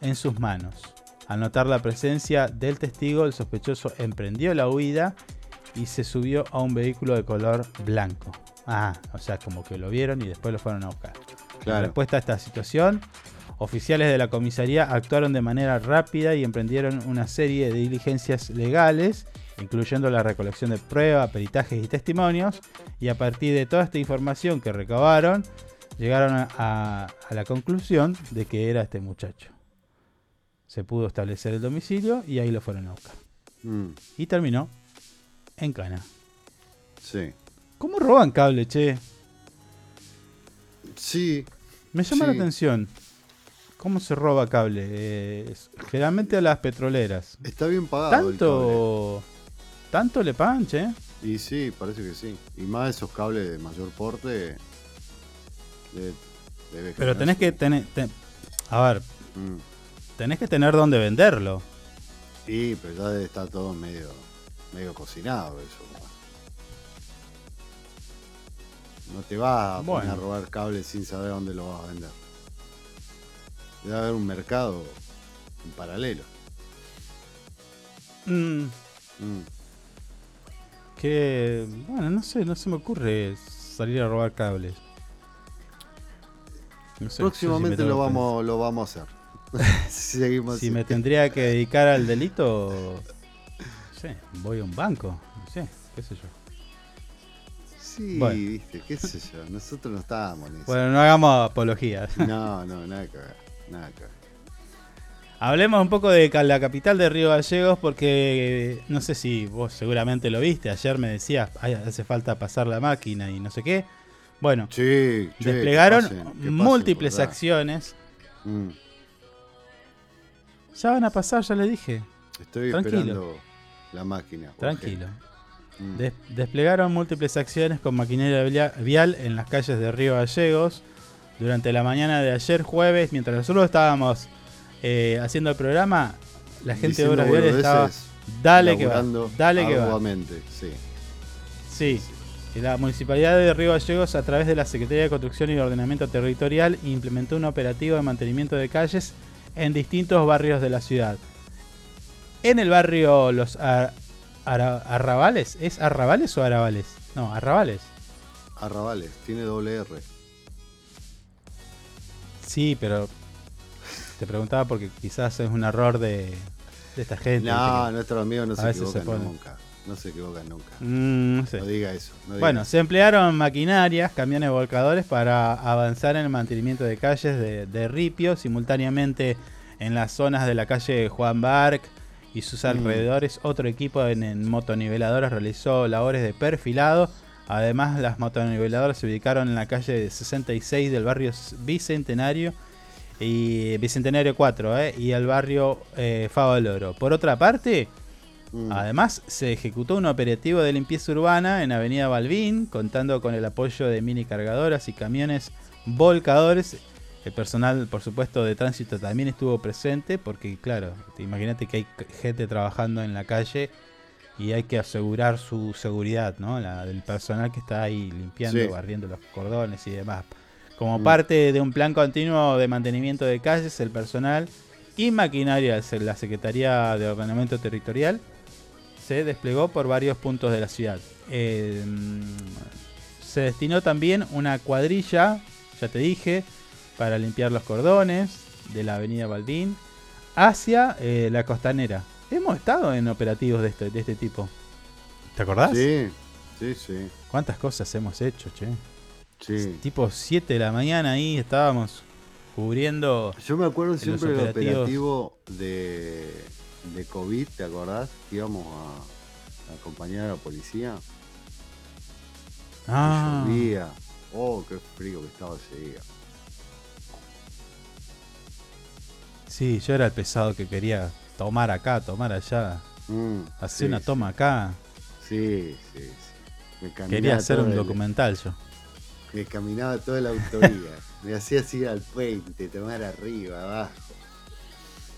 en sus manos. Al notar la presencia del testigo, el sospechoso emprendió la huida y se subió a un vehículo de color blanco. Ah, o sea, como que lo vieron y después lo fueron a buscar. En respuesta a esta situación, oficiales de la comisaría actuaron de manera rápida y emprendieron una serie de diligencias legales, incluyendo la recolección de pruebas, peritajes y testimonios, y a partir de toda esta información que recabaron, llegaron a, a- a la conclusión de que era este muchacho. Se pudo establecer el domicilio y ahí lo fueron a buscar. Mm, Y terminó en cana. sí. ¿Cómo roban cable, che? Sí. Me llama Sí. la atención. ¿Cómo se roba cable? Eh, generalmente a las petroleras. Está bien pagado. el ¿Tanto, ¿Tanto le pagan, che? cable. Y sí, parece que sí. Y más esos cables de mayor porte. de- Pero tenés que tener... te- a ver, Mm. tenés que tener dónde venderlo. Y, pero ya estar todo medio, medio cocinado eso. No te vas a poner a robar cables sin saber dónde lo vas a vender. Debe haber un mercado en paralelo. Mm, Mm. que... Bueno, no sé, no se me ocurre salir a robar cables. No sé, Próximamente tengo lo vamos, lo vamos a hacer. [LAUGHS] si Si así. me tendría que dedicar al delito, no sé, voy a un banco, no sé, qué sé yo. Sí, Bueno. viste, qué sé yo. Nosotros no estábamos en eso. Bueno, no hagamos apologías. No, no, nada que ver. Nada que ver. Hablemos un poco de la capital de Río Gallegos porque eh, no sé si vos seguramente lo viste, ayer me decías, "Ay, hace falta pasar la máquina y no sé qué. Bueno, Sí, desplegaron que pasen, que pasen múltiples acciones Mm. Ya van a pasar, ya le dije. Estoy Tranquilo. esperando la máquina. Tranquilo. Des- desplegaron múltiples acciones con maquinaria via- vial en las calles de Río Gallegos durante la mañana de ayer jueves, mientras nosotros estábamos eh, haciendo el programa, la gente de Obras Viales estaba dale que va, dale que va. sí. Sí. Y La Municipalidad de Río Gallegos, a través de la Secretaría de Construcción y Ordenamiento Territorial, implementó un operativo de mantenimiento de calles en distintos barrios de la ciudad. En el barrio Los Ar- Ara- Arrabales, ¿es Arrabales o Arrabales? No, Arrabales. Arrabales, tiene doble R. Sí, pero te preguntaba porque quizás es un error de, de esta gente. No, nuestros amigos no se se equivocan ponen. nunca. No se equivocan nunca. Mm, no sé. No diga eso. no diga Bueno, eso. se emplearon maquinarias, camiones volcadores para avanzar en el mantenimiento de calles de, de ripio, simultáneamente en las zonas de la calle Juan Barc y sus Mm. alrededores. Otro equipo en, en motoniveladoras realizó labores de perfilado. Además, las motoniveladoras se ubicaron en la calle 66 del barrio Bicentenario y Bicentenario 4 ¿eh? y el barrio eh, Favaloro. Por otra parte, Mm. Además, se ejecutó un operativo de limpieza urbana en Avenida Balbín, contando con el apoyo de mini cargadoras y camiones volcadores. El personal, por supuesto, de tránsito también estuvo presente, porque, claro, te imagínate que hay gente trabajando en la calle y hay que asegurar su seguridad, ¿no? La del personal que está ahí limpiando, Sí. barriendo los cordones y demás. Como Mm. parte de un plan continuo de mantenimiento de calles, el personal y maquinaria de la Secretaría de Ordenamiento Territorial se desplegó por varios puntos de la ciudad. Eh, se destinó también una cuadrilla, ya te dije, para limpiar los cordones de la avenida Balbín hacia eh, la costanera. Hemos estado en operativos de este, de este tipo. ¿Te acordás? Sí, sí, sí. ¿Cuántas cosas hemos hecho, che? Sí. Tipo 7 de la mañana ahí estábamos cubriendo. Yo me acuerdo siempre del operativo de, de COVID, ¿te acordás? Que íbamos a, a acompañar a la policía. Que Ah, llovía. Oh, qué frío que estaba ese día. Sí, yo era el pesado que quería tomar acá, tomar allá, Mm, hacer sí, una sí. toma acá. Sí, sí, sí. Me Quería hacer un el- documental yo. Me caminaba toda la autoría. [LAUGHS] me hacía así al puente, tomar arriba, abajo.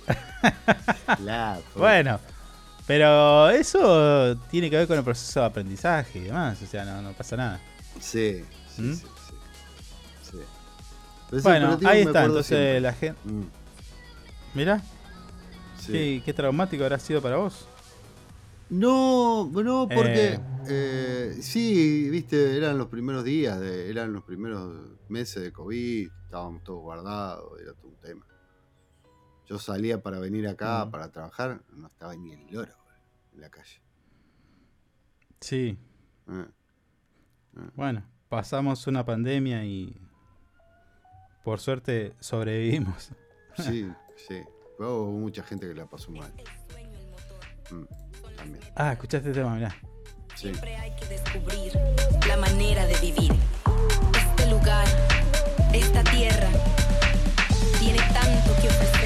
[LAUGHS] Por- Bueno, pero eso tiene que ver con el proceso de aprendizaje y demás, o sea, no, no pasa nada. Sí, sí, ¿Mm? sí, sí. ese Bueno, ahí está, entonces siempre. la gente... Mm, Mirá, sí. qué, qué traumático habrá sido para vos. No, no, porque Eh. eh, sí, viste, eran los primeros días, de, eran los primeros meses de COVID, estábamos todos guardados, era todo un tema. Yo salía para venir acá, Mm. para trabajar, no estaba ni el loro en la calle. Sí, Eh, bueno, pasamos una pandemia y por suerte sobrevivimos. Sí, [LAUGHS] sí. Pero hubo mucha gente que la pasó mal. Mm, también. Ah, escuchaste este tema, mirá. Sí. hay que descubrir la manera de vivir. Este lugar, esta tierra, tiene tanto que ofrecer.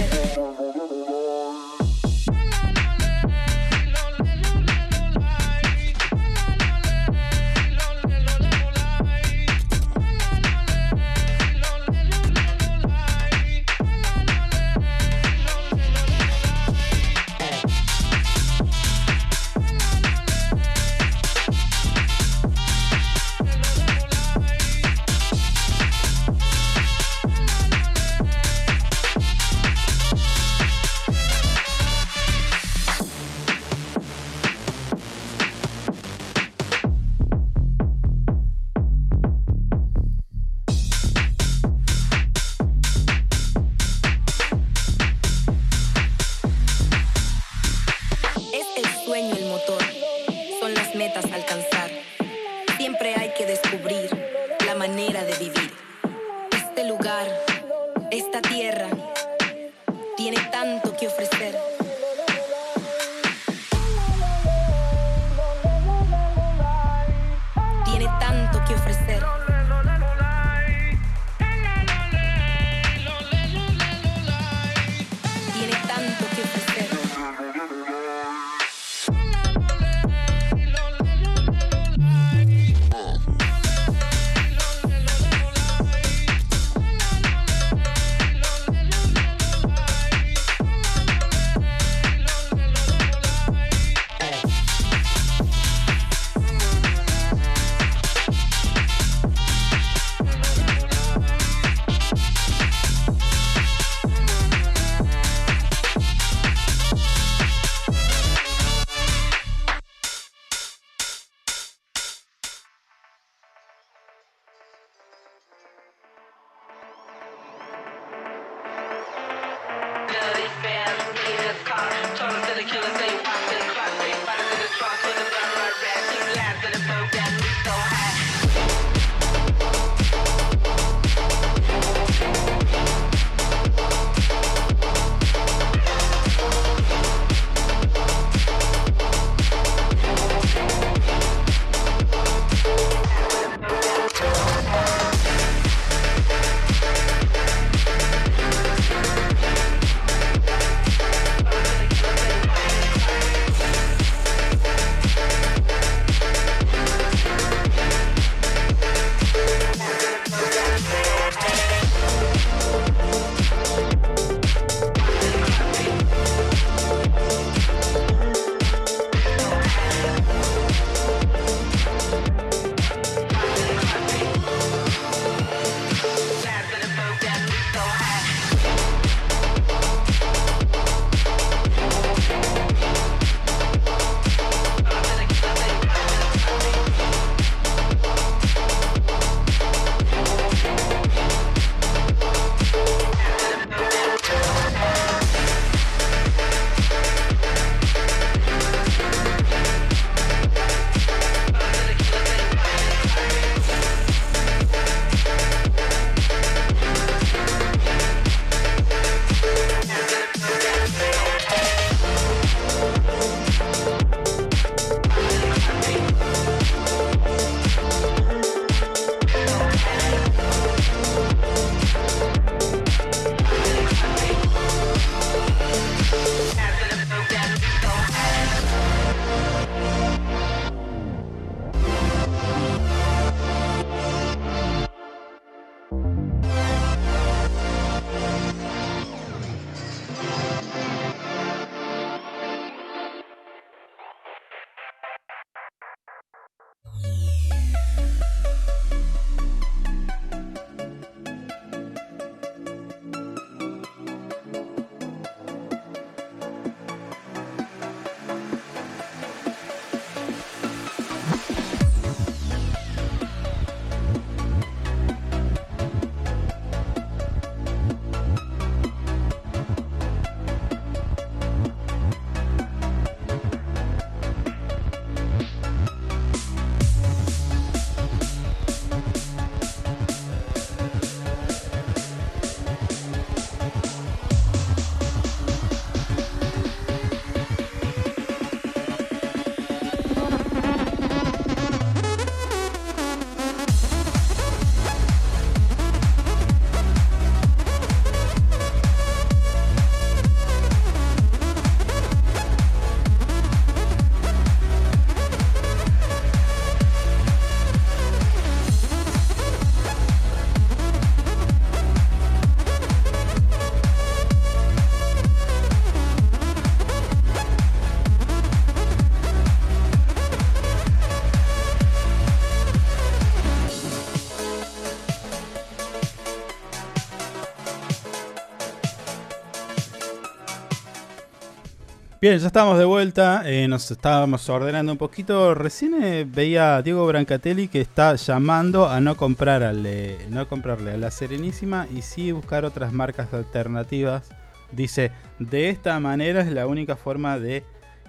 Bien, ya estamos de vuelta. eh, nos estábamos ordenando un poquito. Recién eh, veía a Diego Brancatelli que está llamando a no comprarle, no comprarle a la Serenísima y sí buscar otras marcas alternativas. Dice, de esta manera es la única forma de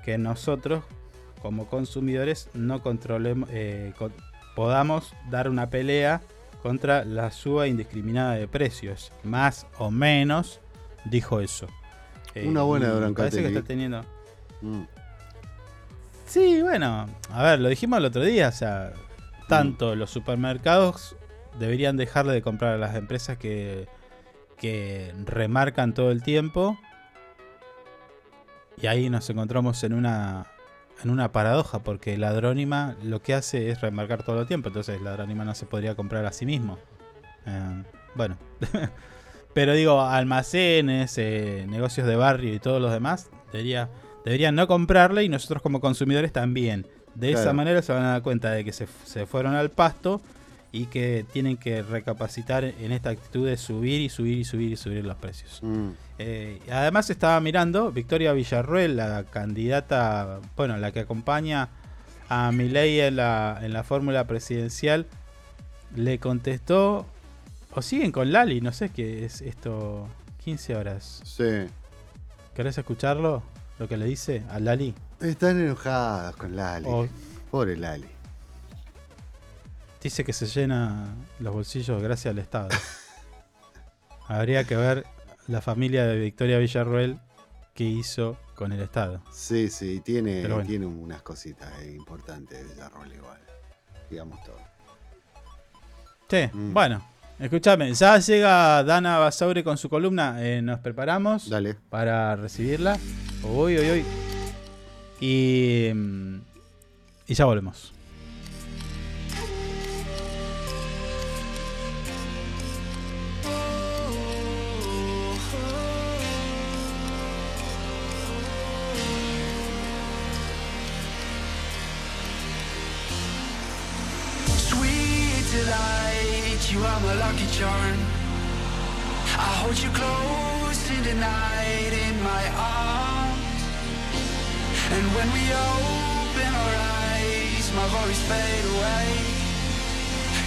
que nosotros, como consumidores, no controlemos, eh, con- podamos dar una pelea contra la suba indiscriminada de precios. Más o menos, dijo eso. Eh, Una buena de y Parece que está teniendo. Mm. Sí, bueno, a ver, lo dijimos el otro día, o sea, tanto los supermercados deberían dejarle de comprar a las empresas que, que remarcan todo el tiempo. Y ahí nos encontramos en una en una paradoja, porque la Adrónima lo que hace es remarcar todo el tiempo, entonces la Adrónima no se podría comprar a sí mismo. Eh, bueno, [LAUGHS] pero digo, almacenes, eh, negocios de barrio y todos los demás debería, deberían no comprarle y nosotros como consumidores también. De esa manera se van a dar cuenta de que se, se fueron al pasto y que tienen que recapacitar en esta actitud de subir y subir y subir y subir los precios. Mm. Eh, además estaba mirando Victoria Villarruel, la candidata, bueno, la que acompaña a Milei en la, en la fórmula presidencial, le contestó, o siguen con Lali, no sé qué es esto, 15 horas. Sí. ¿Querés escucharlo? Lo que le dice a Lali. Están enojados con Lali. Oh. Pobre Lali. Dice que se llena los bolsillos gracias al Estado. [LAUGHS] Habría que ver la familia de Victoria Villarruel qué hizo con el Estado. Sí, sí, tiene, bueno. tiene unas cositas importantes de desarrollo igual. Digamos todo. Sí, Mm. bueno, escúchame, ya llega Dana Basaure con su columna, eh, nos preparamos Dale. para recibirla. Uy, uy, uy. Y, mm, y ya volvemos. Charm. I hold you close in the night in my arms. And when we open our eyes, my worries fade away.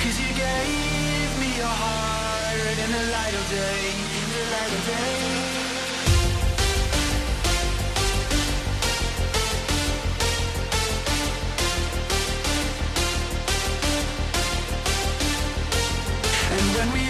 Cause you gave me your heart in the light of day, in the light of day. When we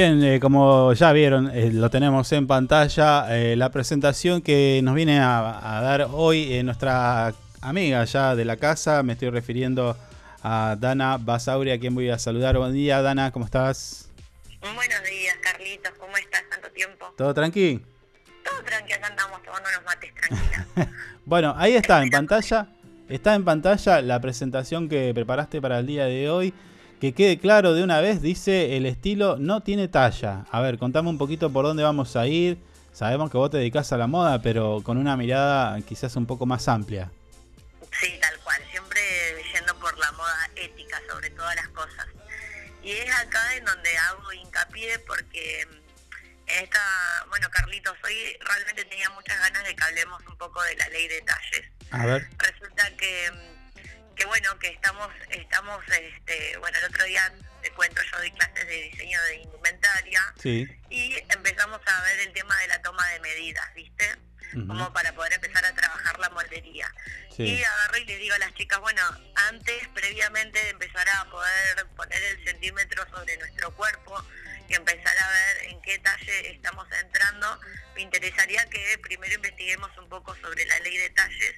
Bien, eh, como ya vieron, eh, lo tenemos en pantalla, eh, la presentación que nos viene a, a dar hoy nuestra amiga ya de la casa, me estoy refiriendo a Dana Basauri, a quien voy a saludar. Buen día, Dana, ¿cómo estás? Buenos días, Carlitos, ¿cómo estás? Tanto tiempo. ¿Todo tranqui? Todo tranqui, acá andamos tomando unos mates tranquilos. [LAUGHS] Bueno, ahí está en pantalla. Está en pantalla la presentación que preparaste para el día de hoy. Que quede claro de una vez, dice el estilo no tiene talla. A ver, contame un poquito por dónde vamos a ir. Sabemos que vos te dedicás a la moda, pero con una mirada quizás un poco más amplia. Sí, tal cual, siempre yendo por la moda ética sobre todas las cosas. Y es acá en donde hago hincapié porque mm, esta, bueno, Carlitos, hoy realmente tenía muchas ganas de que hablemos un poco de la ley de talles. A ver. resulta que, que bueno, que estamos, estamos, este, bueno, el otro día te cuento, yo doy clases de diseño de indumentaria Sí. y empezamos a ver el tema de la toma de medidas, ¿viste? Como para poder empezar a trabajar la moldería. Sí. Y agarro y les digo a las chicas, bueno, antes, previamente de empezar a poder poner el centímetro sobre nuestro cuerpo y empezar a ver en qué talle estamos entrando, me interesaría que primero investiguemos un poco sobre la ley de talles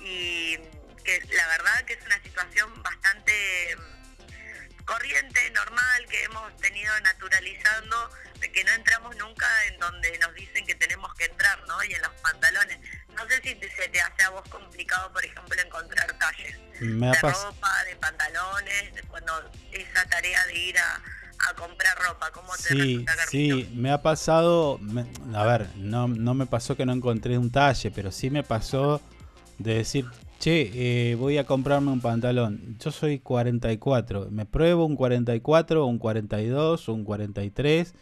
y que la verdad que es una situación bastante mm, corriente, normal, que hemos tenido naturalizando, de que no entramos nunca en donde nos dicen que tenemos que entrar, ¿no? Y en los pantalones. No sé si te- se te hace a vos complicado, por ejemplo, encontrar talles Me de ropa, de pantalones, de cuando esa tarea de ir a, a comprar ropa, ¿cómo te Sí, sí, me ha pasado, me- a ver, no, no me pasó que no encontré un talle, pero sí me pasó de decir, che, eh, voy a comprarme un pantalón. Yo soy 44, me pruebo un 44, un 42, un 43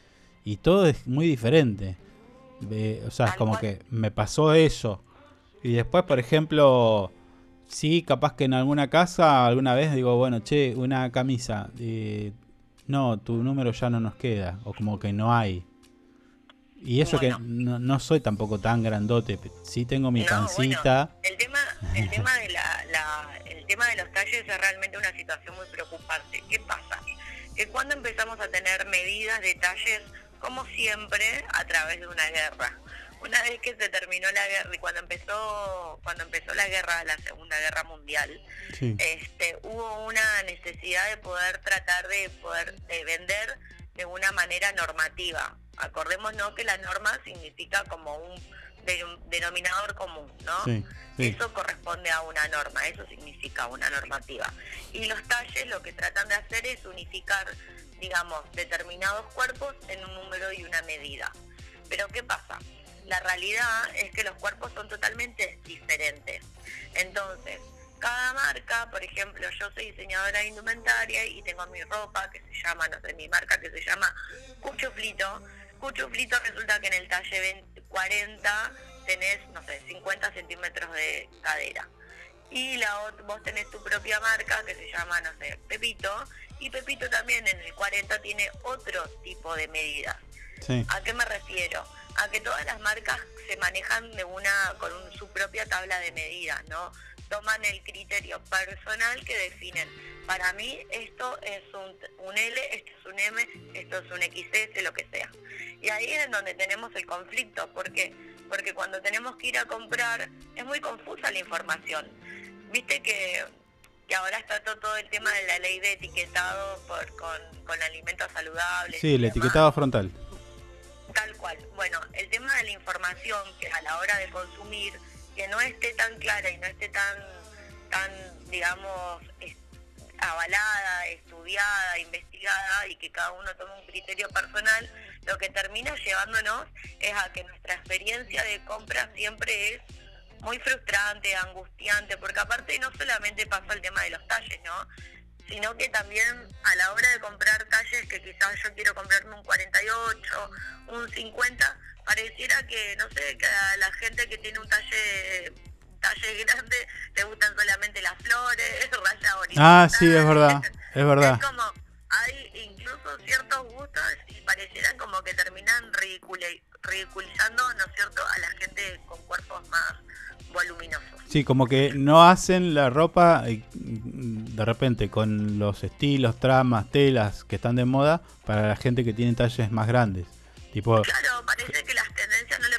y todo es muy diferente. Eh, o sea, es como que me pasó eso. Y después, por ejemplo, sí, capaz que en alguna casa alguna vez digo, bueno, che, una camisa. eh, no, tu número ya no nos queda. O como que no hay. Y eso que no, no soy tampoco tan grandote. Sí tengo mi pancita. El tema, el tema de la, la- el tema de los talles es realmente una situación muy preocupante. ¿Qué pasa? Que cuando empezamos a tener medidas de talles, como siempre, a través de una guerra. Una vez que se terminó la guerra y cuando empezó, cuando empezó la guerra, la Segunda Guerra Mundial, Sí. este, hubo una necesidad de poder tratar de poder de vender de una manera normativa. Acordémonos que la norma significa como un, de- un denominador común, ¿no? Sí, sí. Eso corresponde a una norma, eso significa una normativa. Y los talles lo que tratan de hacer es unificar, digamos, determinados cuerpos en un número y una medida. Pero ¿qué pasa? La realidad es que los cuerpos son totalmente diferentes. Entonces, cada marca, por ejemplo, yo soy diseñadora de indumentaria y tengo mi ropa que se llama, no sé, mi marca que se llama Cuchuflito. Cuchuflito resulta que en el talle 20 40 tenés, no sé, 50 centímetros de cadera. Y la vos tenés tu propia marca que se llama, no sé, Pepito. Y Pepito también en el 40 tiene otro tipo de medidas. Sí. ¿A qué me refiero? A que todas las marcas se manejan de una con un- su propia tabla de medidas, ¿no? toman el criterio personal que definen. Para mí esto es un, un L, esto es un M, esto es un XS, lo que sea. Y ahí es en donde tenemos el conflicto, porque porque cuando tenemos que ir a comprar es muy confusa la información. Viste que, que ahora está todo, el tema de la ley de etiquetado por, con, con alimentos saludables. Sí, el etiquetado frontal. Tal cual. Bueno, el tema de la información que a la hora de consumir, que no esté tan clara y no esté tan, tan digamos, avalada, estudiada, investigada y que cada uno tome un criterio personal, lo que termina llevándonos es a que nuestra experiencia de compra siempre es muy frustrante, angustiante, porque aparte no solamente pasa el tema de los talles, ¿no? sino que también a la hora de comprar talles que quizás yo quiero comprarme un 48, un 50, pareciera que, no sé, que la gente que tiene un talle talle grande le gustan solamente las flores, [LAUGHS] raya horizontal. Ah, sí, es verdad, es [LAUGHS] verdad. Es como, hay incluso ciertos gustos y parecieran como que terminan ridiculizando, ¿no es cierto?, a la gente con cuerpos más voluminosos. Sí, como que no hacen la ropa eh, de repente con los estilos, tramas, telas que están de moda para la gente que tiene talles más grandes. Tipo, Claro, parece que las tendencias no le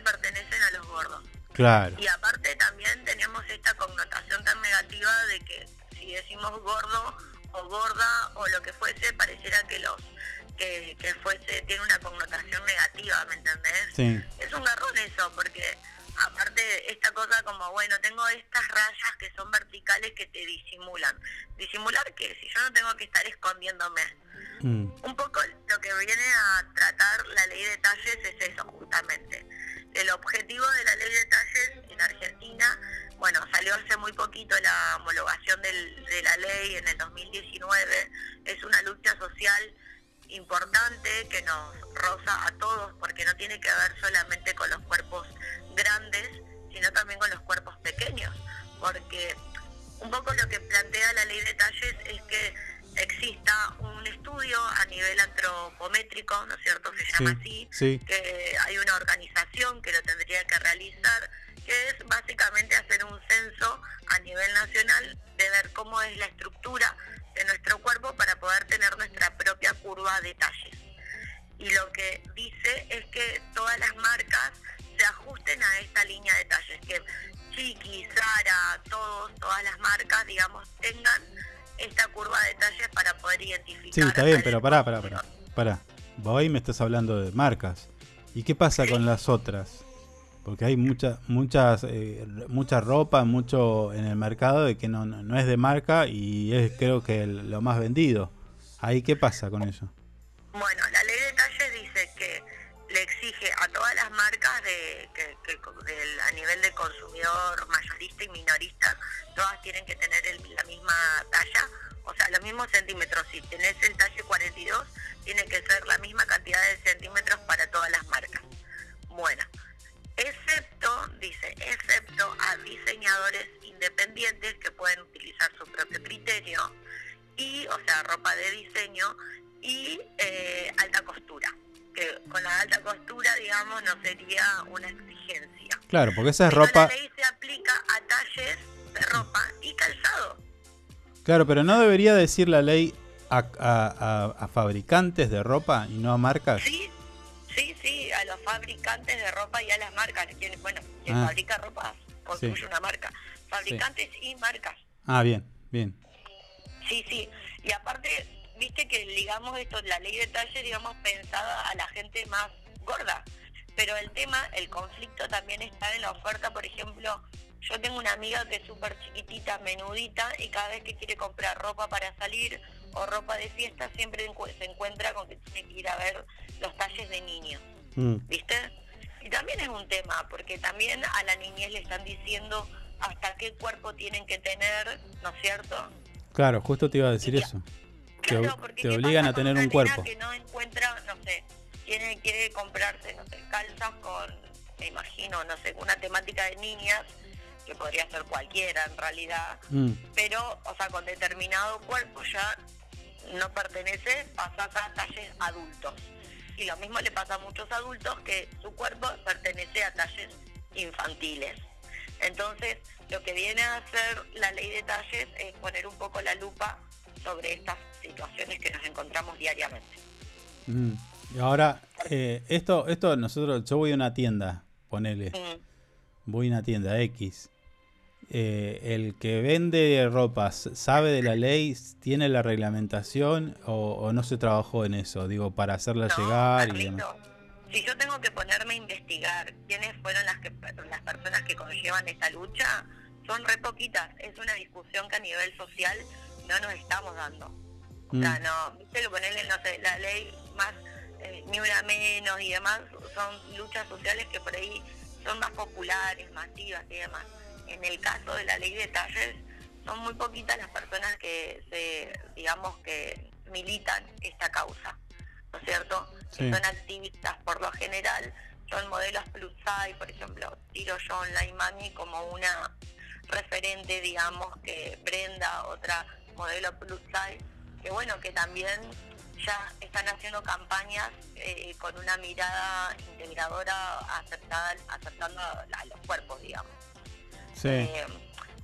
claro. Y aparte también tenemos esta connotación tan negativa de que si decimos gordo o gorda o lo que fuese, pareciera que los que, que fuese tiene una connotación negativa, ¿me entendés? Sí. Es un garrón eso, porque aparte esta cosa como, bueno, tengo estas rayas que son verticales que te disimulan. ¿Disimular que Si yo no tengo que estar escondiéndome. Mm. Un poco lo que viene a tratar la ley de talles es eso, justamente. El objetivo de la ley de talles en Argentina, bueno, salió hace muy poquito la homologación del- de la ley en el 2019, es una lucha social importante que nos roza a todos porque no tiene que ver solamente con los cuerpos grandes, sino también con los cuerpos pequeños, porque un poco lo que plantea la ley de talles es que exista un estudio a nivel antropométrico, ¿no es cierto? Se llama Sí, así, sí. que hay una organización que lo tendría que realizar, que es básicamente hacer un censo a nivel nacional de ver cómo es la estructura de nuestro cuerpo para poder tener nuestra propia curva de talles. Y lo que dice es que todas las marcas se ajusten a esta línea de talles, que Chiqui, Zara, todos, todas las marcas, digamos, tengan esta curva de talles para poder identificar. Sí, está bien, pero pará, pará, pará. Pará. Ahí me estás hablando de marcas. ¿Y qué pasa con las otras? Porque hay mucha, muchas, eh, mucha ropa, mucho en el mercado de que no, no no es de marca y es creo que el- lo más vendido. ¿Ahí qué pasa con eso? Bueno, la ley marcas de, que, a nivel de consumidor mayorista y minorista, todas tienen que tener el- la misma talla, o sea, los mismos centímetros. Si tenés el talle 42, tiene que ser la misma cantidad de centímetros para todas las marcas. Bueno, excepto, dice, excepto a diseñadores independientes que pueden utilizar su propio criterio y, o sea, ropa de diseño y eh, alta costura, que con la alta costura, digamos, no sería una exigencia. Claro, porque esa es Pero ropa... la ley se aplica a talles de ropa y calzado. Claro, pero no debería decir la ley a, a- a- a fabricantes de ropa y no a marcas. Sí, sí, sí, a los fabricantes de ropa y a las marcas. Quien, bueno, quien Ah. fabrica ropa construye Sí. una marca. Fabricantes y marcas. Ah, bien, bien. Sí, sí. Y aparte, viste que digamos esto, la ley de talle, digamos, pensada a la gente más gorda. Pero el tema, el conflicto también está en la oferta, por ejemplo, yo tengo una amiga que es súper chiquitita, menudita, y cada vez que quiere comprar ropa para salir o ropa de fiesta, siempre se encuentra con que tiene que ir a ver los talles de niños. Mm. ¿viste? Y también es un tema, porque también a la niñez le están diciendo hasta qué cuerpo tienen que tener, ¿no es cierto? Claro, justo te iba a decir eso. Te, Claro, ob- porque te ¿qué obligan a tener un cuerpo. que no encuentra, no sé, tiene quiere comprarse, no sé, calzas con, me imagino, no sé, una temática de niñas, que podría ser cualquiera en realidad, Mm. pero, o sea, con determinado cuerpo ya no pertenece, pasas a talles adultos. Y lo mismo le pasa a muchos adultos que su cuerpo pertenece a talles infantiles. Entonces, lo que viene a hacer la ley de talles es poner un poco la lupa sobre estas situaciones que nos encontramos diariamente. Mm. Y ahora, eh, esto, esto nosotros, yo voy a una tienda, ponele, Mm. voy a una tienda X. Eh, el que vende ropas sabe de la ley, tiene la reglamentación o, o no se trabajó en eso, digo, para hacerla llegar y demás. Si yo tengo que ponerme a investigar quiénes fueron las que las personas que conllevan esta lucha, son re poquitas. Es una discusión que a nivel social no nos estamos dando. O sea, Mm. no, viste que ponerle, no sé, la ley más, eh, ni una menos y demás, son luchas sociales que por ahí son más populares, masivas y demás. En el caso de la ley de talles, son muy poquitas las personas que se, digamos, que militan esta causa, ¿no es cierto? Sí. Que son activistas por lo general, son modelos plus size, por ejemplo, tiro yo online mami como una referente, digamos, que Brenda, otra modelo plus size, que bueno, que también ya están haciendo campañas eh, con una mirada integradora aceptada, aceptando a, a los cuerpos, digamos. Sí. Eh,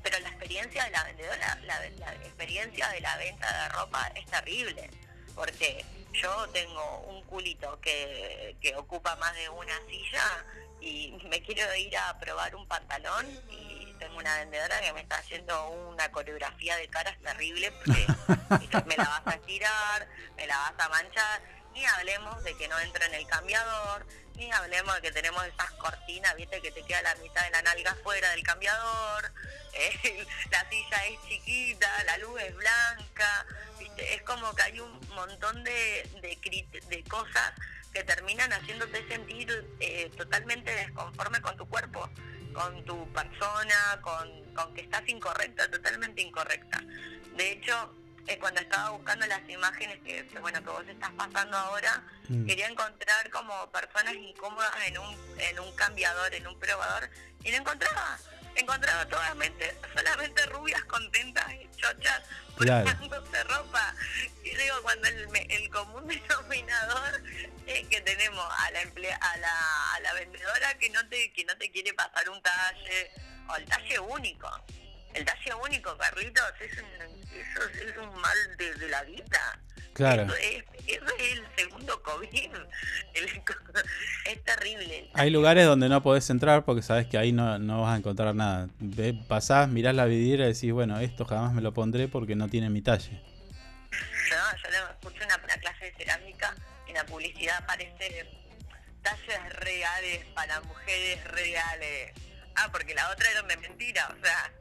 pero la experiencia de la vendedora, la, la experiencia de la venta de ropa es terrible, porque yo tengo un culito que, que ocupa más de una silla y me quiero ir a probar un pantalón y tengo una vendedora que me está haciendo una coreografía de caras terrible porque [LAUGHS] me la vas a estirar, me la vas a manchar, ni hablemos de que no entra en el cambiador, ni hablemos de que tenemos esas cortinas, viste, que te queda la mitad de la nalga fuera del cambiador, [LAUGHS] eh, la silla es chiquita, la luz es blanca, viste, es como que hay un montón de, de, de cosas que terminan haciéndote sentir eh, totalmente desconforme con tu cuerpo, con tu persona, con, con que estás incorrecta, totalmente incorrecta. De hecho, eh, cuando estaba buscando las imágenes que, que, bueno que vos estás pasando ahora, Mm. quería encontrar como personas incómodas en un, en un cambiador, en un probador, y no encontraba. Encontraba solamente, solamente rubias contentas y chochas Claro. probándose ropa. Y digo, cuando el, el común [LAUGHS] denominador es que tenemos a la, emplea, a la, a la vendedora que no te que no te quiere pasar un talle, o el talle único. El talle único, Carlitos, es un, eso es un mal de, de la vida. Claro. Eso es, eso es el segundo COVID. [LAUGHS] El es terrible. Hay lugares donde no podés entrar porque sabes que ahí no, no vas a encontrar nada. Ve, pasás, mirás la vidriera y decís, bueno, esto jamás me lo pondré porque no tiene mi talle. Yo, yo le escuché una, una clase de cerámica y en la publicidad aparece talles reales para mujeres reales. Ah, porque la otra era una mentira, o sea,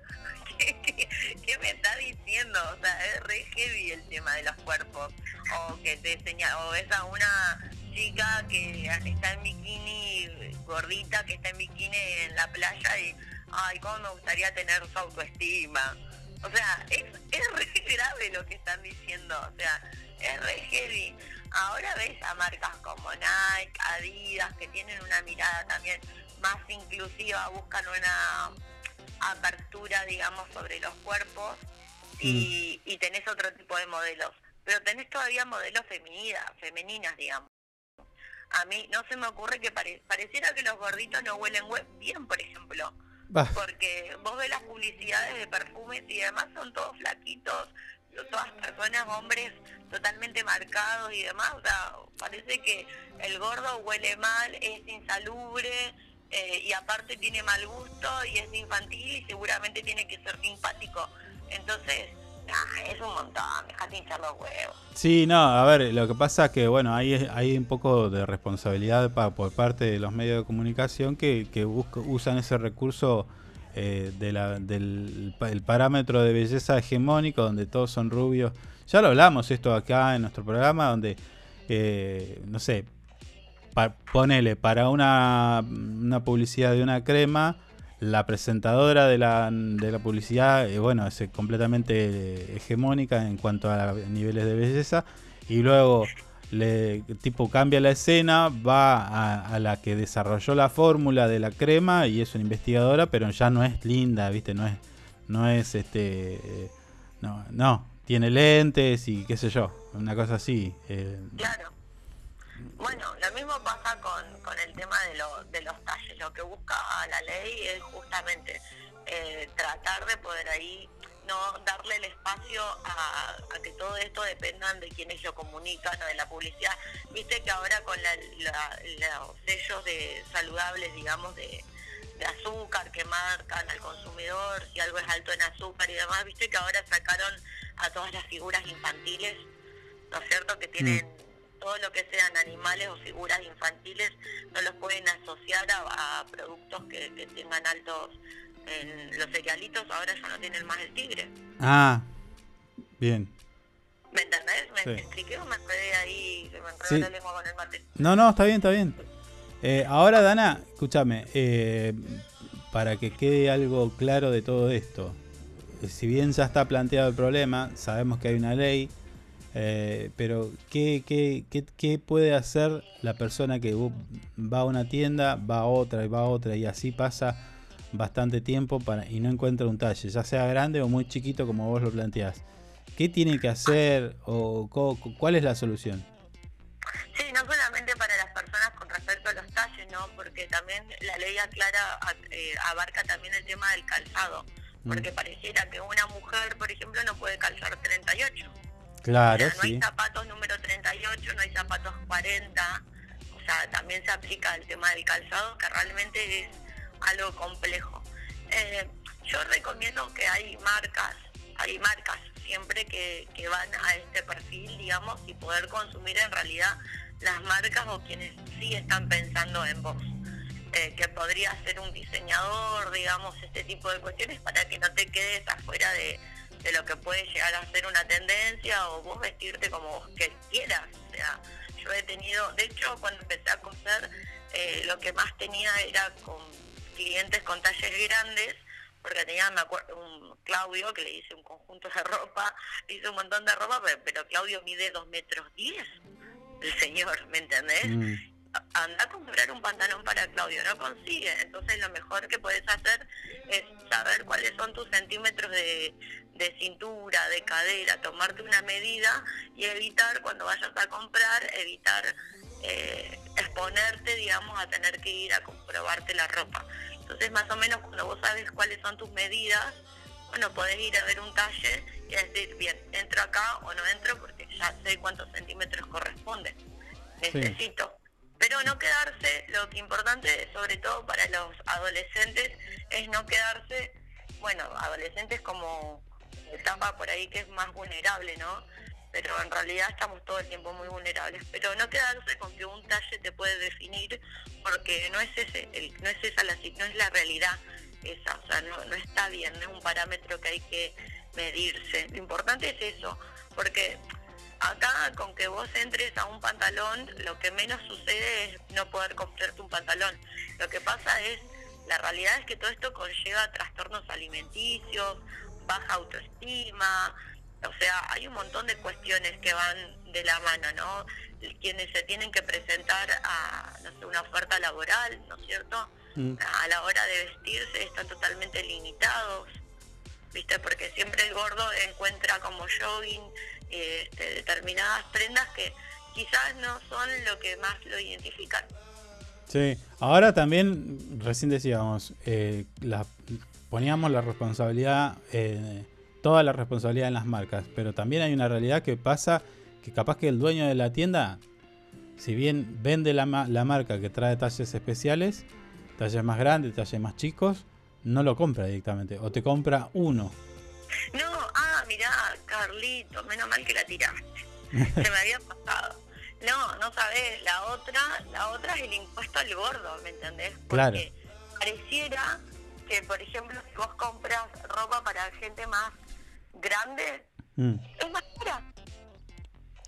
[LAUGHS] ¿qué, me está diciendo? O sea, es re heavy el tema de los cuerpos. O que te enseña, o ves a una chica que está en bikini, gordita, que está en bikini en la playa y, ay, cómo me gustaría tener su autoestima. O sea, es, es re [LAUGHS] grave lo que están diciendo, o sea, es re heavy. Ahora ves a marcas como Nike, Adidas, que tienen una mirada también más inclusiva, buscan una apertura, digamos, sobre los cuerpos y, y tenés otro tipo de modelos. Pero tenés todavía modelos femeninas, femeninas, digamos. A mí no se me ocurre que pare- pareciera que los gorditos no huelen hue- bien, por ejemplo. Bah. Porque vos ves las publicidades de perfumes y demás, son todos flaquitos, todas personas, hombres totalmente marcados y demás. O sea, parece que el gordo huele mal, es insalubre eh, y aparte tiene mal gusto y es infantil y seguramente tiene que ser simpático. Entonces, es un montón, dejate hinchar los huevos. Sí, no, a ver, lo que pasa es que, bueno, hay, hay un poco de responsabilidad pa- por parte de los medios de comunicación que, que busca- usan ese recurso eh, de la- del pa- el parámetro de belleza hegemónico, donde todos son rubios. Ya lo hablamos esto acá en nuestro programa, donde, eh, no sé, pa- ponele para una, una publicidad de una crema, la presentadora de la, de la publicidad, eh, bueno, es completamente hegemónica en cuanto a niveles de belleza. Y luego, le, tipo, cambia la escena, va a, a la que desarrolló la fórmula de la crema y es una investigadora, pero ya no es linda, ¿viste? No es, no es este. eh, no, no, tiene lentes y qué sé yo, una cosa así. eh, Claro. Bueno, lo mismo pasa con, con, el tema de, lo- de los talles. Lo que busca la ley es justamente eh, tratar de poder ahí no darle el espacio a, a que todo esto dependan de quienes lo comunican o de la publicidad. Viste que ahora con la- la- los sellos de saludables, digamos, de, de azúcar que marcan al consumidor, si algo es alto en azúcar y demás, viste que ahora sacaron a todas las figuras infantiles, ¿no es cierto? Que tienen todo lo que sean animales o figuras infantiles, no los pueden asociar a, a productos que, que tengan altos en los cerealitos, ahora ya no tienen más el tigre. Ah, bien. ¿Me entendés? ¿Me Sí. expliqué o me enredé ahí, me Sí. la lengua con el mate? No, no, está bien, está bien. Eh, ahora, Dana, escúchame, eh, para que quede algo claro de todo esto. Si bien ya está planteado el problema, sabemos que hay una ley, eh, pero ¿qué, qué, qué, qué puede hacer la persona que va a una tienda, va a otra y va a otra y así pasa bastante tiempo para, y no encuentra un talle, ya sea grande o muy chiquito como vos lo planteás? ¿Qué tiene que hacer o co- cuál es la solución? Sí, no solamente para las personas con respecto a los talles, ¿no? Porque también la ley aclara, a- eh, abarca también el tema del calzado. Porque pareciera que una mujer, por ejemplo, no puede calzar 38. Claro, O sea, no sí. hay zapatos número 38, no hay zapatos 40. O sea, también se aplica el tema del calzado, que realmente es algo complejo. Eh, yo recomiendo que hay marcas, hay marcas siempre que, que van a este perfil, digamos, y poder consumir en realidad las marcas o quienes sí están pensando en vos. Eh, que podría ser un diseñador, digamos, este tipo de cuestiones para que no te quedes afuera de, de lo que puede llegar a ser una tendencia o vos vestirte como vos quieras. O sea, yo he tenido, de hecho, cuando empecé a coser, eh, lo que más tenía era con clientes con talles grandes, porque tenía, me acuerdo, un Claudio que le hice un conjunto de ropa, [LAUGHS] hice un montón de ropa, pero, pero Claudio mide dos metros diez, el señor, ¿me entendés? Mm. Anda a comprar un pantalón para Claudio, no consigue. Entonces lo mejor que puedes hacer es saber cuáles son tus centímetros de, de cintura, de cadera, tomarte una medida y evitar cuando vayas a comprar, evitar eh, exponerte, digamos, a tener que ir a comprobarte la ropa. Entonces más o menos cuando vos sabes cuáles son tus medidas, bueno, podés ir a ver un talle y decir, bien, entro acá o no entro porque ya sé cuántos centímetros corresponde. Necesito. Pero no quedarse, lo que importante, sobre todo para los adolescentes, es no quedarse, bueno, adolescentes como etapa por ahí que es más vulnerable, ¿no? Pero en realidad estamos todo el tiempo muy vulnerables. Pero no quedarse con que un talle te puede definir, porque no es ese, el- no es esa la, no es la realidad esa, o sea, no, no está bien, no es un parámetro que hay que medirse. Lo importante es eso, porque acá con que vos entres a un pantalón, lo que menos sucede es no poder comprarte un pantalón. Lo que pasa es, la realidad es que todo esto conlleva trastornos alimenticios, baja autoestima, o sea, hay un montón de cuestiones que van de la mano, ¿no? Quienes se tienen que presentar a, no sé, una oferta laboral, ¿no es cierto? Mm. A la hora de vestirse están totalmente limitados. ¿viste? Porque siempre el gordo encuentra como jogging este, determinadas prendas que quizás no son lo que más lo identifican. Sí, ahora también, recién decíamos, eh, poníamos la responsabilidad, eh, toda la responsabilidad en las marcas, pero también hay una realidad que pasa que capaz que el dueño de la tienda, si bien vende la, la marca que trae talles especiales, talles más grandes, talles más chicos, no lo compra directamente, o te compra uno. No, ah, mirá, Carlito, menos mal que la tiraste. [LAUGHS] Se me había pasado. No, no sabes, la otra, la otra es el impuesto al gordo, ¿me entendés? Claro. Pareciera que, por ejemplo, si vos compras ropa para gente más grande, Mm, es más cara.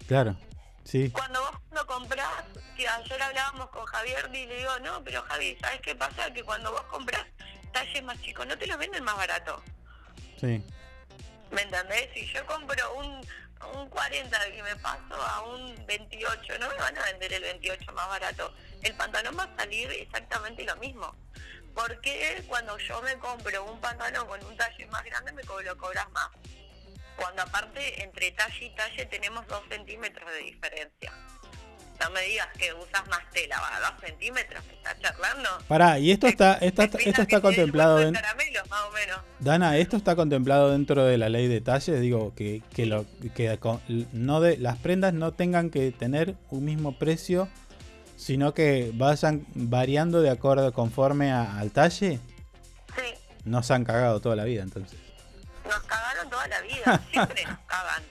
claro, sí. Cuando vos lo comprás, que ayer hablábamos con Javier y le digo, no, pero Javi, ¿sabes qué pasa? Que cuando vos compras talles más chicos, no te los venden más barato. Sí, ¿Me entendés? Si yo compro un, un 40 que me paso a un 28, no me van a vender el 28 más barato. El pantalón va a salir exactamente lo mismo. Porque cuando yo me compro un pantalón con un talle más grande me lo cobras más. Cuando aparte entre talle y talle tenemos dos centímetros de diferencia. No me digas que usas más tela, va, dos centímetros, que estás charlando. Pará, y esto está, esto, esto está contemplado en. Caramelos, más o menos. Dana, esto está contemplado dentro de la ley de talles, digo que, que lo que no de las prendas no tengan que tener un mismo precio, sino que vayan variando de acuerdo conforme a- al talle. Sí, No se han cagado toda la vida, entonces. nos cagaron toda la vida, [LAUGHS] siempre nos cagan.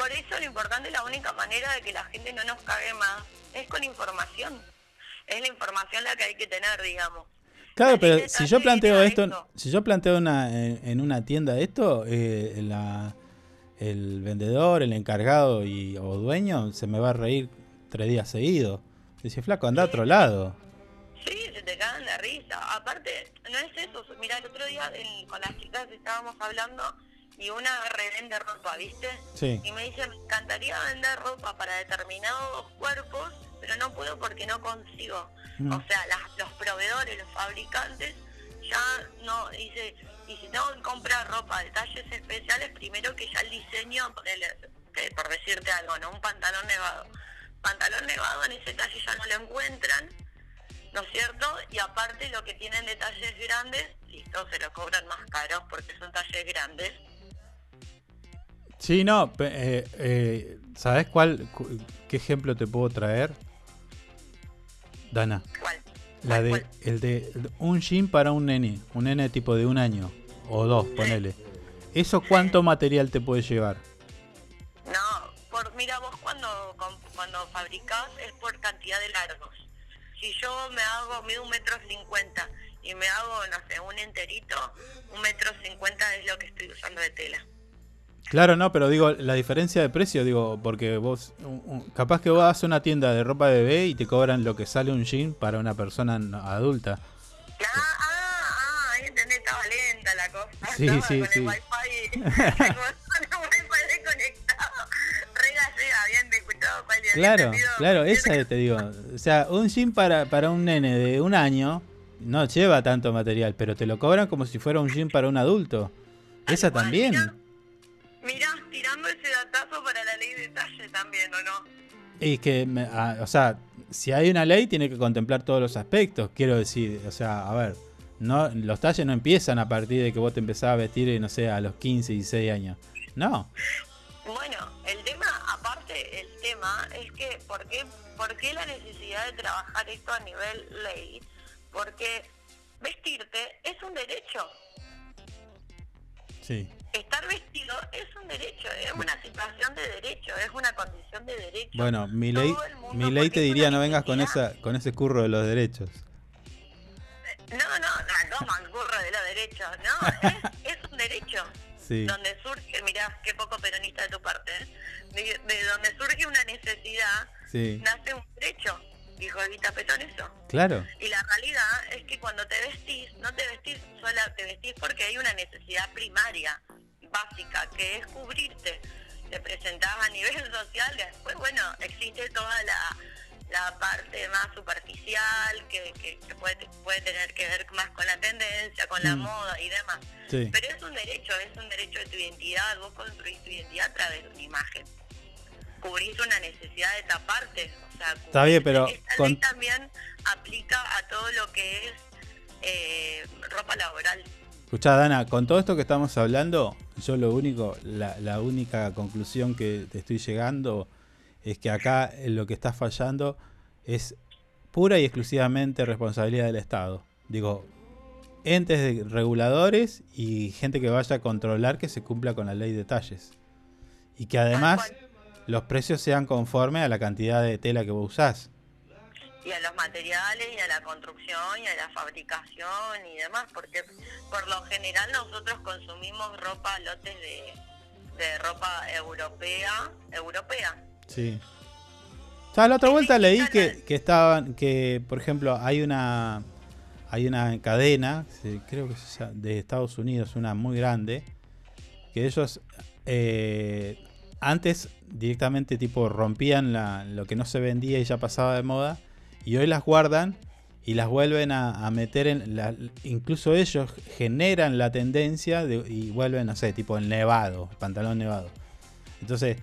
Por eso lo importante, la única manera de que la gente no nos cague más es con información. Es la información la que hay que tener, digamos. Claro, La pero si yo planteo esto, si yo planteo una, en, en una tienda esto, eh, la- el vendedor, el encargado y, o dueño se me va a reír tres días seguidos. Dice, flaco, anda a otro lado. Sí, se te cagan de risa. Aparte, no es eso. Mira, el otro día con las chicas estábamos hablando y una revende ropa, ¿viste? Sí. Y me dice, me encantaría vender ropa para determinados cuerpos, pero no puedo porque no consigo. Mm. O sea, las- los proveedores, los fabricantes, ya no, dice, y si tengo que comprar ropa de talles especiales, primero que ya el diseño, por decirte algo, ¿no? Un pantalón nevado. Pantalón nevado en ese talle ya no lo encuentran, ¿no es cierto? Y aparte lo que tienen de talles grandes, listo, se lo cobran más caros porque son talles grandes. Sí, no, eh, eh, ¿sabes cuál, cu- qué ejemplo te puedo traer? Dana. La de, el de un jean para un nene, un nene tipo de un año o dos, ponele. ¿Eso cuánto material te puede llevar? No, por, mira, vos cuando, cuando fabricás es por cantidad de largos. Si yo me hago, mido un metro cincuenta y me hago, no sé, un enterito, un metro cincuenta es lo que estoy usando de tela. Claro, no, pero digo, la diferencia de precio, digo, porque vos, un- un- capaz que vos vas a una tienda de ropa de bebé y te cobran lo que sale un jean para una persona adulta. Ah, ahí entendés, estaba lenta la cosa. Sí, estaba sí, con sí. el wifi, [LAUGHS] con el wifi desconectado. Re gallega, bien escuchado, Claro, claro, esa es, te digo. O sea, un jean para, para un nene de un año no lleva tanto material, pero te lo cobran como si fuera un jean para un adulto. Esa también. Mirá, tirando ese datazo para la ley de talle también, ¿o no? Y que, me- ah, o sea, si hay una ley, tiene que contemplar todos los aspectos. Quiero decir, o sea, a ver, no, los talles no empiezan a partir de que vos te empezás a vestir, no sé, a los 15, 16 años. No. Bueno, el tema, aparte, el tema es que, ¿por qué, ¿por qué la necesidad de trabajar esto a nivel ley? Porque vestirte es un derecho. Sí. Estar vestido es un derecho, es una situación de derecho, es una condición de derecho. Bueno, mi ley, mi ley te diría no vengas con esa, con ese curro de los derechos. No, no, no, no mangurro de los derechos, no, es, es un derecho. [LAUGHS] Sí. Donde surge, mirá, qué poco peronista de tu parte, ¿eh? de, de donde surge una necesidad, Sí. nace un derecho. Dijo Evita Petón eso. Claro. Y la realidad es que cuando te vestís, no te vestís sola, te vestís porque hay una necesidad primaria, básica, que es cubrirte. Te presentás a nivel [LAUGHS] social, después, bueno, existe toda la, la parte más superficial que, que, que puede, puede tener que ver más con la tendencia, con la Mm. moda y demás. Sí. Pero es un derecho, es un derecho de tu identidad, vos construís tu identidad a través de una imagen. Cubrís una necesidad de taparte, o sea, Está bien, pero esta con- ley también aplica a todo lo que es eh, ropa laboral. Escuchá, Dana, con todo esto que estamos hablando, yo lo único, la, la única conclusión que te estoy llegando es que acá eh, lo que está fallando es pura y exclusivamente responsabilidad del Estado. Digo, entes de- reguladores y gente que vaya a controlar que se cumpla con la ley de talles. Y que además los precios sean conformes a la cantidad de tela que vos usás. y a los materiales y a la construcción y a la fabricación y demás, porque por lo general nosotros consumimos ropa, lotes de, de ropa europea, europea. Sí. O sea, la otra vuelta leí que, que estaban, que por ejemplo hay una hay una cadena, creo que es de Estados Unidos, una muy grande, que ellos eh, antes directamente tipo rompían la- lo que no se vendía y ya pasaba de moda, y hoy las guardan y las vuelven a, meter en la, incluso ellos generan la tendencia de- y vuelven, no sé, tipo el nevado, el pantalón nevado. Entonces,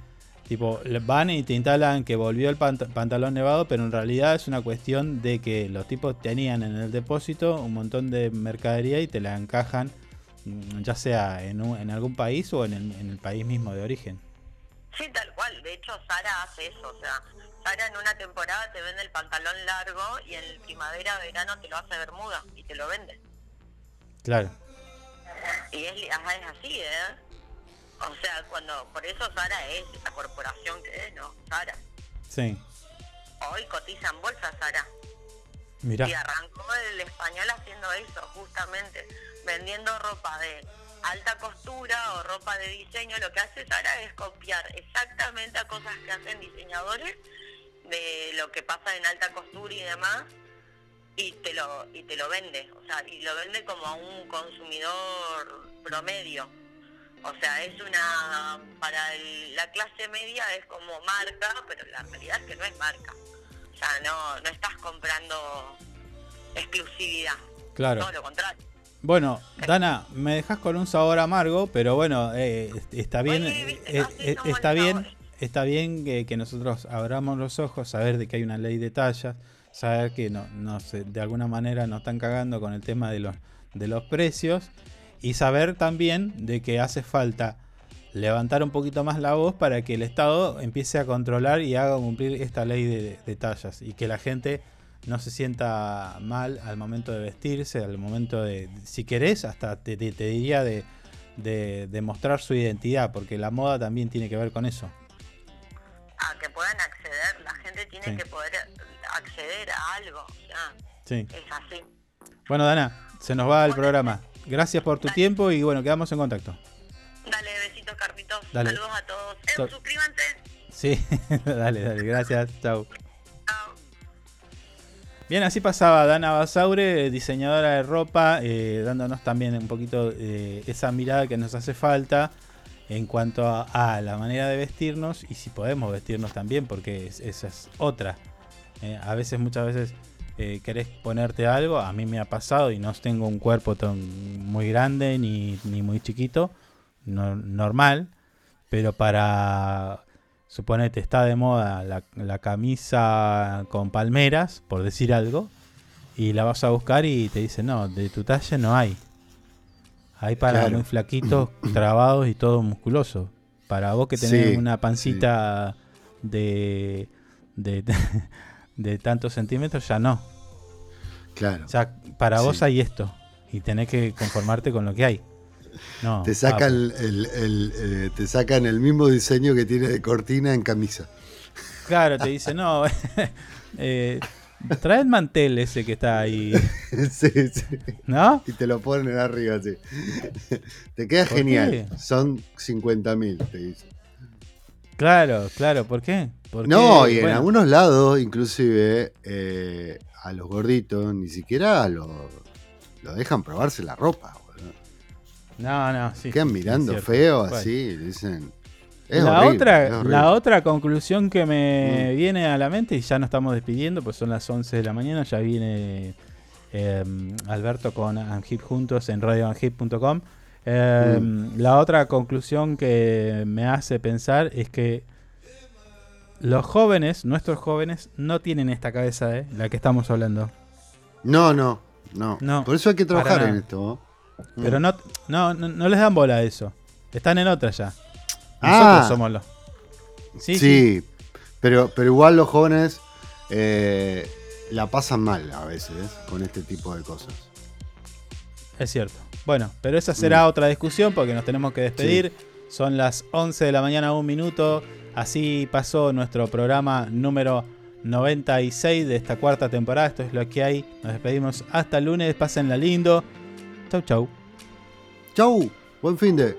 Tipo, van y te instalan que volvió el pant- pantalón nevado, pero en realidad es una cuestión de que los tipos tenían en el depósito un montón de mercadería y te la encajan, mm, ya sea en, un- en algún país o en el país mismo de origen. Sí, tal cual. De hecho, Sara hace eso. O sea, Sara en una temporada te vende el pantalón largo y en primavera, verano te lo hace bermuda y te lo vende. Claro. Y es, ajá, es así, ¿eh? O sea, cuando por eso Sara es la corporación que es, ¿no? Sara. Sí. Hoy cotiza en bolsa Sara. Mirá. Y arrancó el español haciendo eso, justamente, vendiendo ropa de alta costura o ropa de diseño. Lo que hace Sara es copiar exactamente a cosas que hacen diseñadores de lo que pasa en alta costura y demás y te lo y te lo vende, o sea, y lo vende como a un consumidor promedio. O sea, es una para el- la clase media es como marca, pero la realidad es que no es marca. O sea, no no estás comprando exclusividad. Claro. Todo lo contrario. Bueno, Dana, me dejas con un sabor amargo, pero bueno, eh, está bien, eh, eh, está bien, está bien que, que nosotros abramos los ojos, saber de que hay una ley de tallas, saber que no, no sé, de alguna manera nos están cagando con el tema de los, de los precios y saber también de que hace falta levantar un poquito más la voz para que el Estado empiece a controlar y haga cumplir esta ley de, de tallas y que la gente no se sienta mal al momento de vestirse, al momento de, si querés, hasta te, te- te diría de, de, de mostrar su identidad, porque la moda también tiene que ver con eso. A que puedan acceder, la gente tiene Sí. que poder acceder a algo. O sea, Sí. es así. Bueno, Dana, se nos va el programa. Gracias por tu tiempo y bueno, quedamos en contacto. Dale, besitos, Carlitos. Dale. Saludos a todos. Eh, Chau. suscríbanse. Sí, [LAUGHS] dale, dale, gracias, chao. Bien, así pasaba Dana Basaure, diseñadora de ropa, eh, dándonos también un poquito eh, esa mirada que nos hace falta en cuanto a, la manera de vestirnos y si podemos vestirnos también, porque es- esa es otra. Eh, a veces, muchas veces, querés ponerte algo, a mí me ha pasado y no tengo un cuerpo tan muy grande ni, ni muy chiquito, no- normal, pero para suponete está de moda la, la camisa con palmeras, por decir algo, y la vas a buscar y te dicen, no, de tu talla no hay. Hay para Claro. muy flaquitos, [CLEARS THROAT] trabados y todo musculoso. Para vos que tenés Sí, una pancita de, de, [LAUGHS] de tantos centímetros, ya no. Claro. O sea, para vos hay esto. Y tenés que conformarte con lo que hay. No, Te sacan el, el- el, eh, te sacan el mismo diseño que tiene de cortina en camisa. Claro, te dice, no, [LAUGHS] eh, trae el mantel ese que está ahí. [LAUGHS] sí, sí. ¿No? Y te lo ponen arriba, sí. Te queda ¿Por genial. qué? Son 50 mil, te dicen. Claro, claro, ¿por qué? No, y en bueno, algunos lados, inclusive, eh, a los gorditos ni siquiera lo, lo dejan probarse la ropa. No, no, sí. Quedan mirando es feo Bueno. así, dicen. Es la, horrible, otra, la otra conclusión que me Mm. viene a la mente, y ya nos estamos despidiendo, pues son las 11 de la mañana, ya viene eh, Alberto con Anhip juntos en radioanhip.com. Eh, Mm. La otra conclusión que me hace pensar es que los jóvenes, nuestros jóvenes, no tienen esta cabeza de la que estamos hablando. No, no, no, No, Por eso hay que trabajar en esto. Pero Mm. no, no, no, les dan bola a eso. Están en otra ya. Nosotros Ah. somos los. Sí, Sí, sí. Pero, pero igual los jóvenes eh, la pasan mal a veces con este tipo de cosas. Es cierto. Bueno, pero esa será Mm. otra discusión porque nos tenemos que despedir. Son las 11 de la mañana, un minuto. Así pasó nuestro programa número 96 de esta cuarta temporada. Esto es lo que hay. Nos despedimos hasta el lunes. Pásenla lindo. Chau, chau. Chau, buen fin de.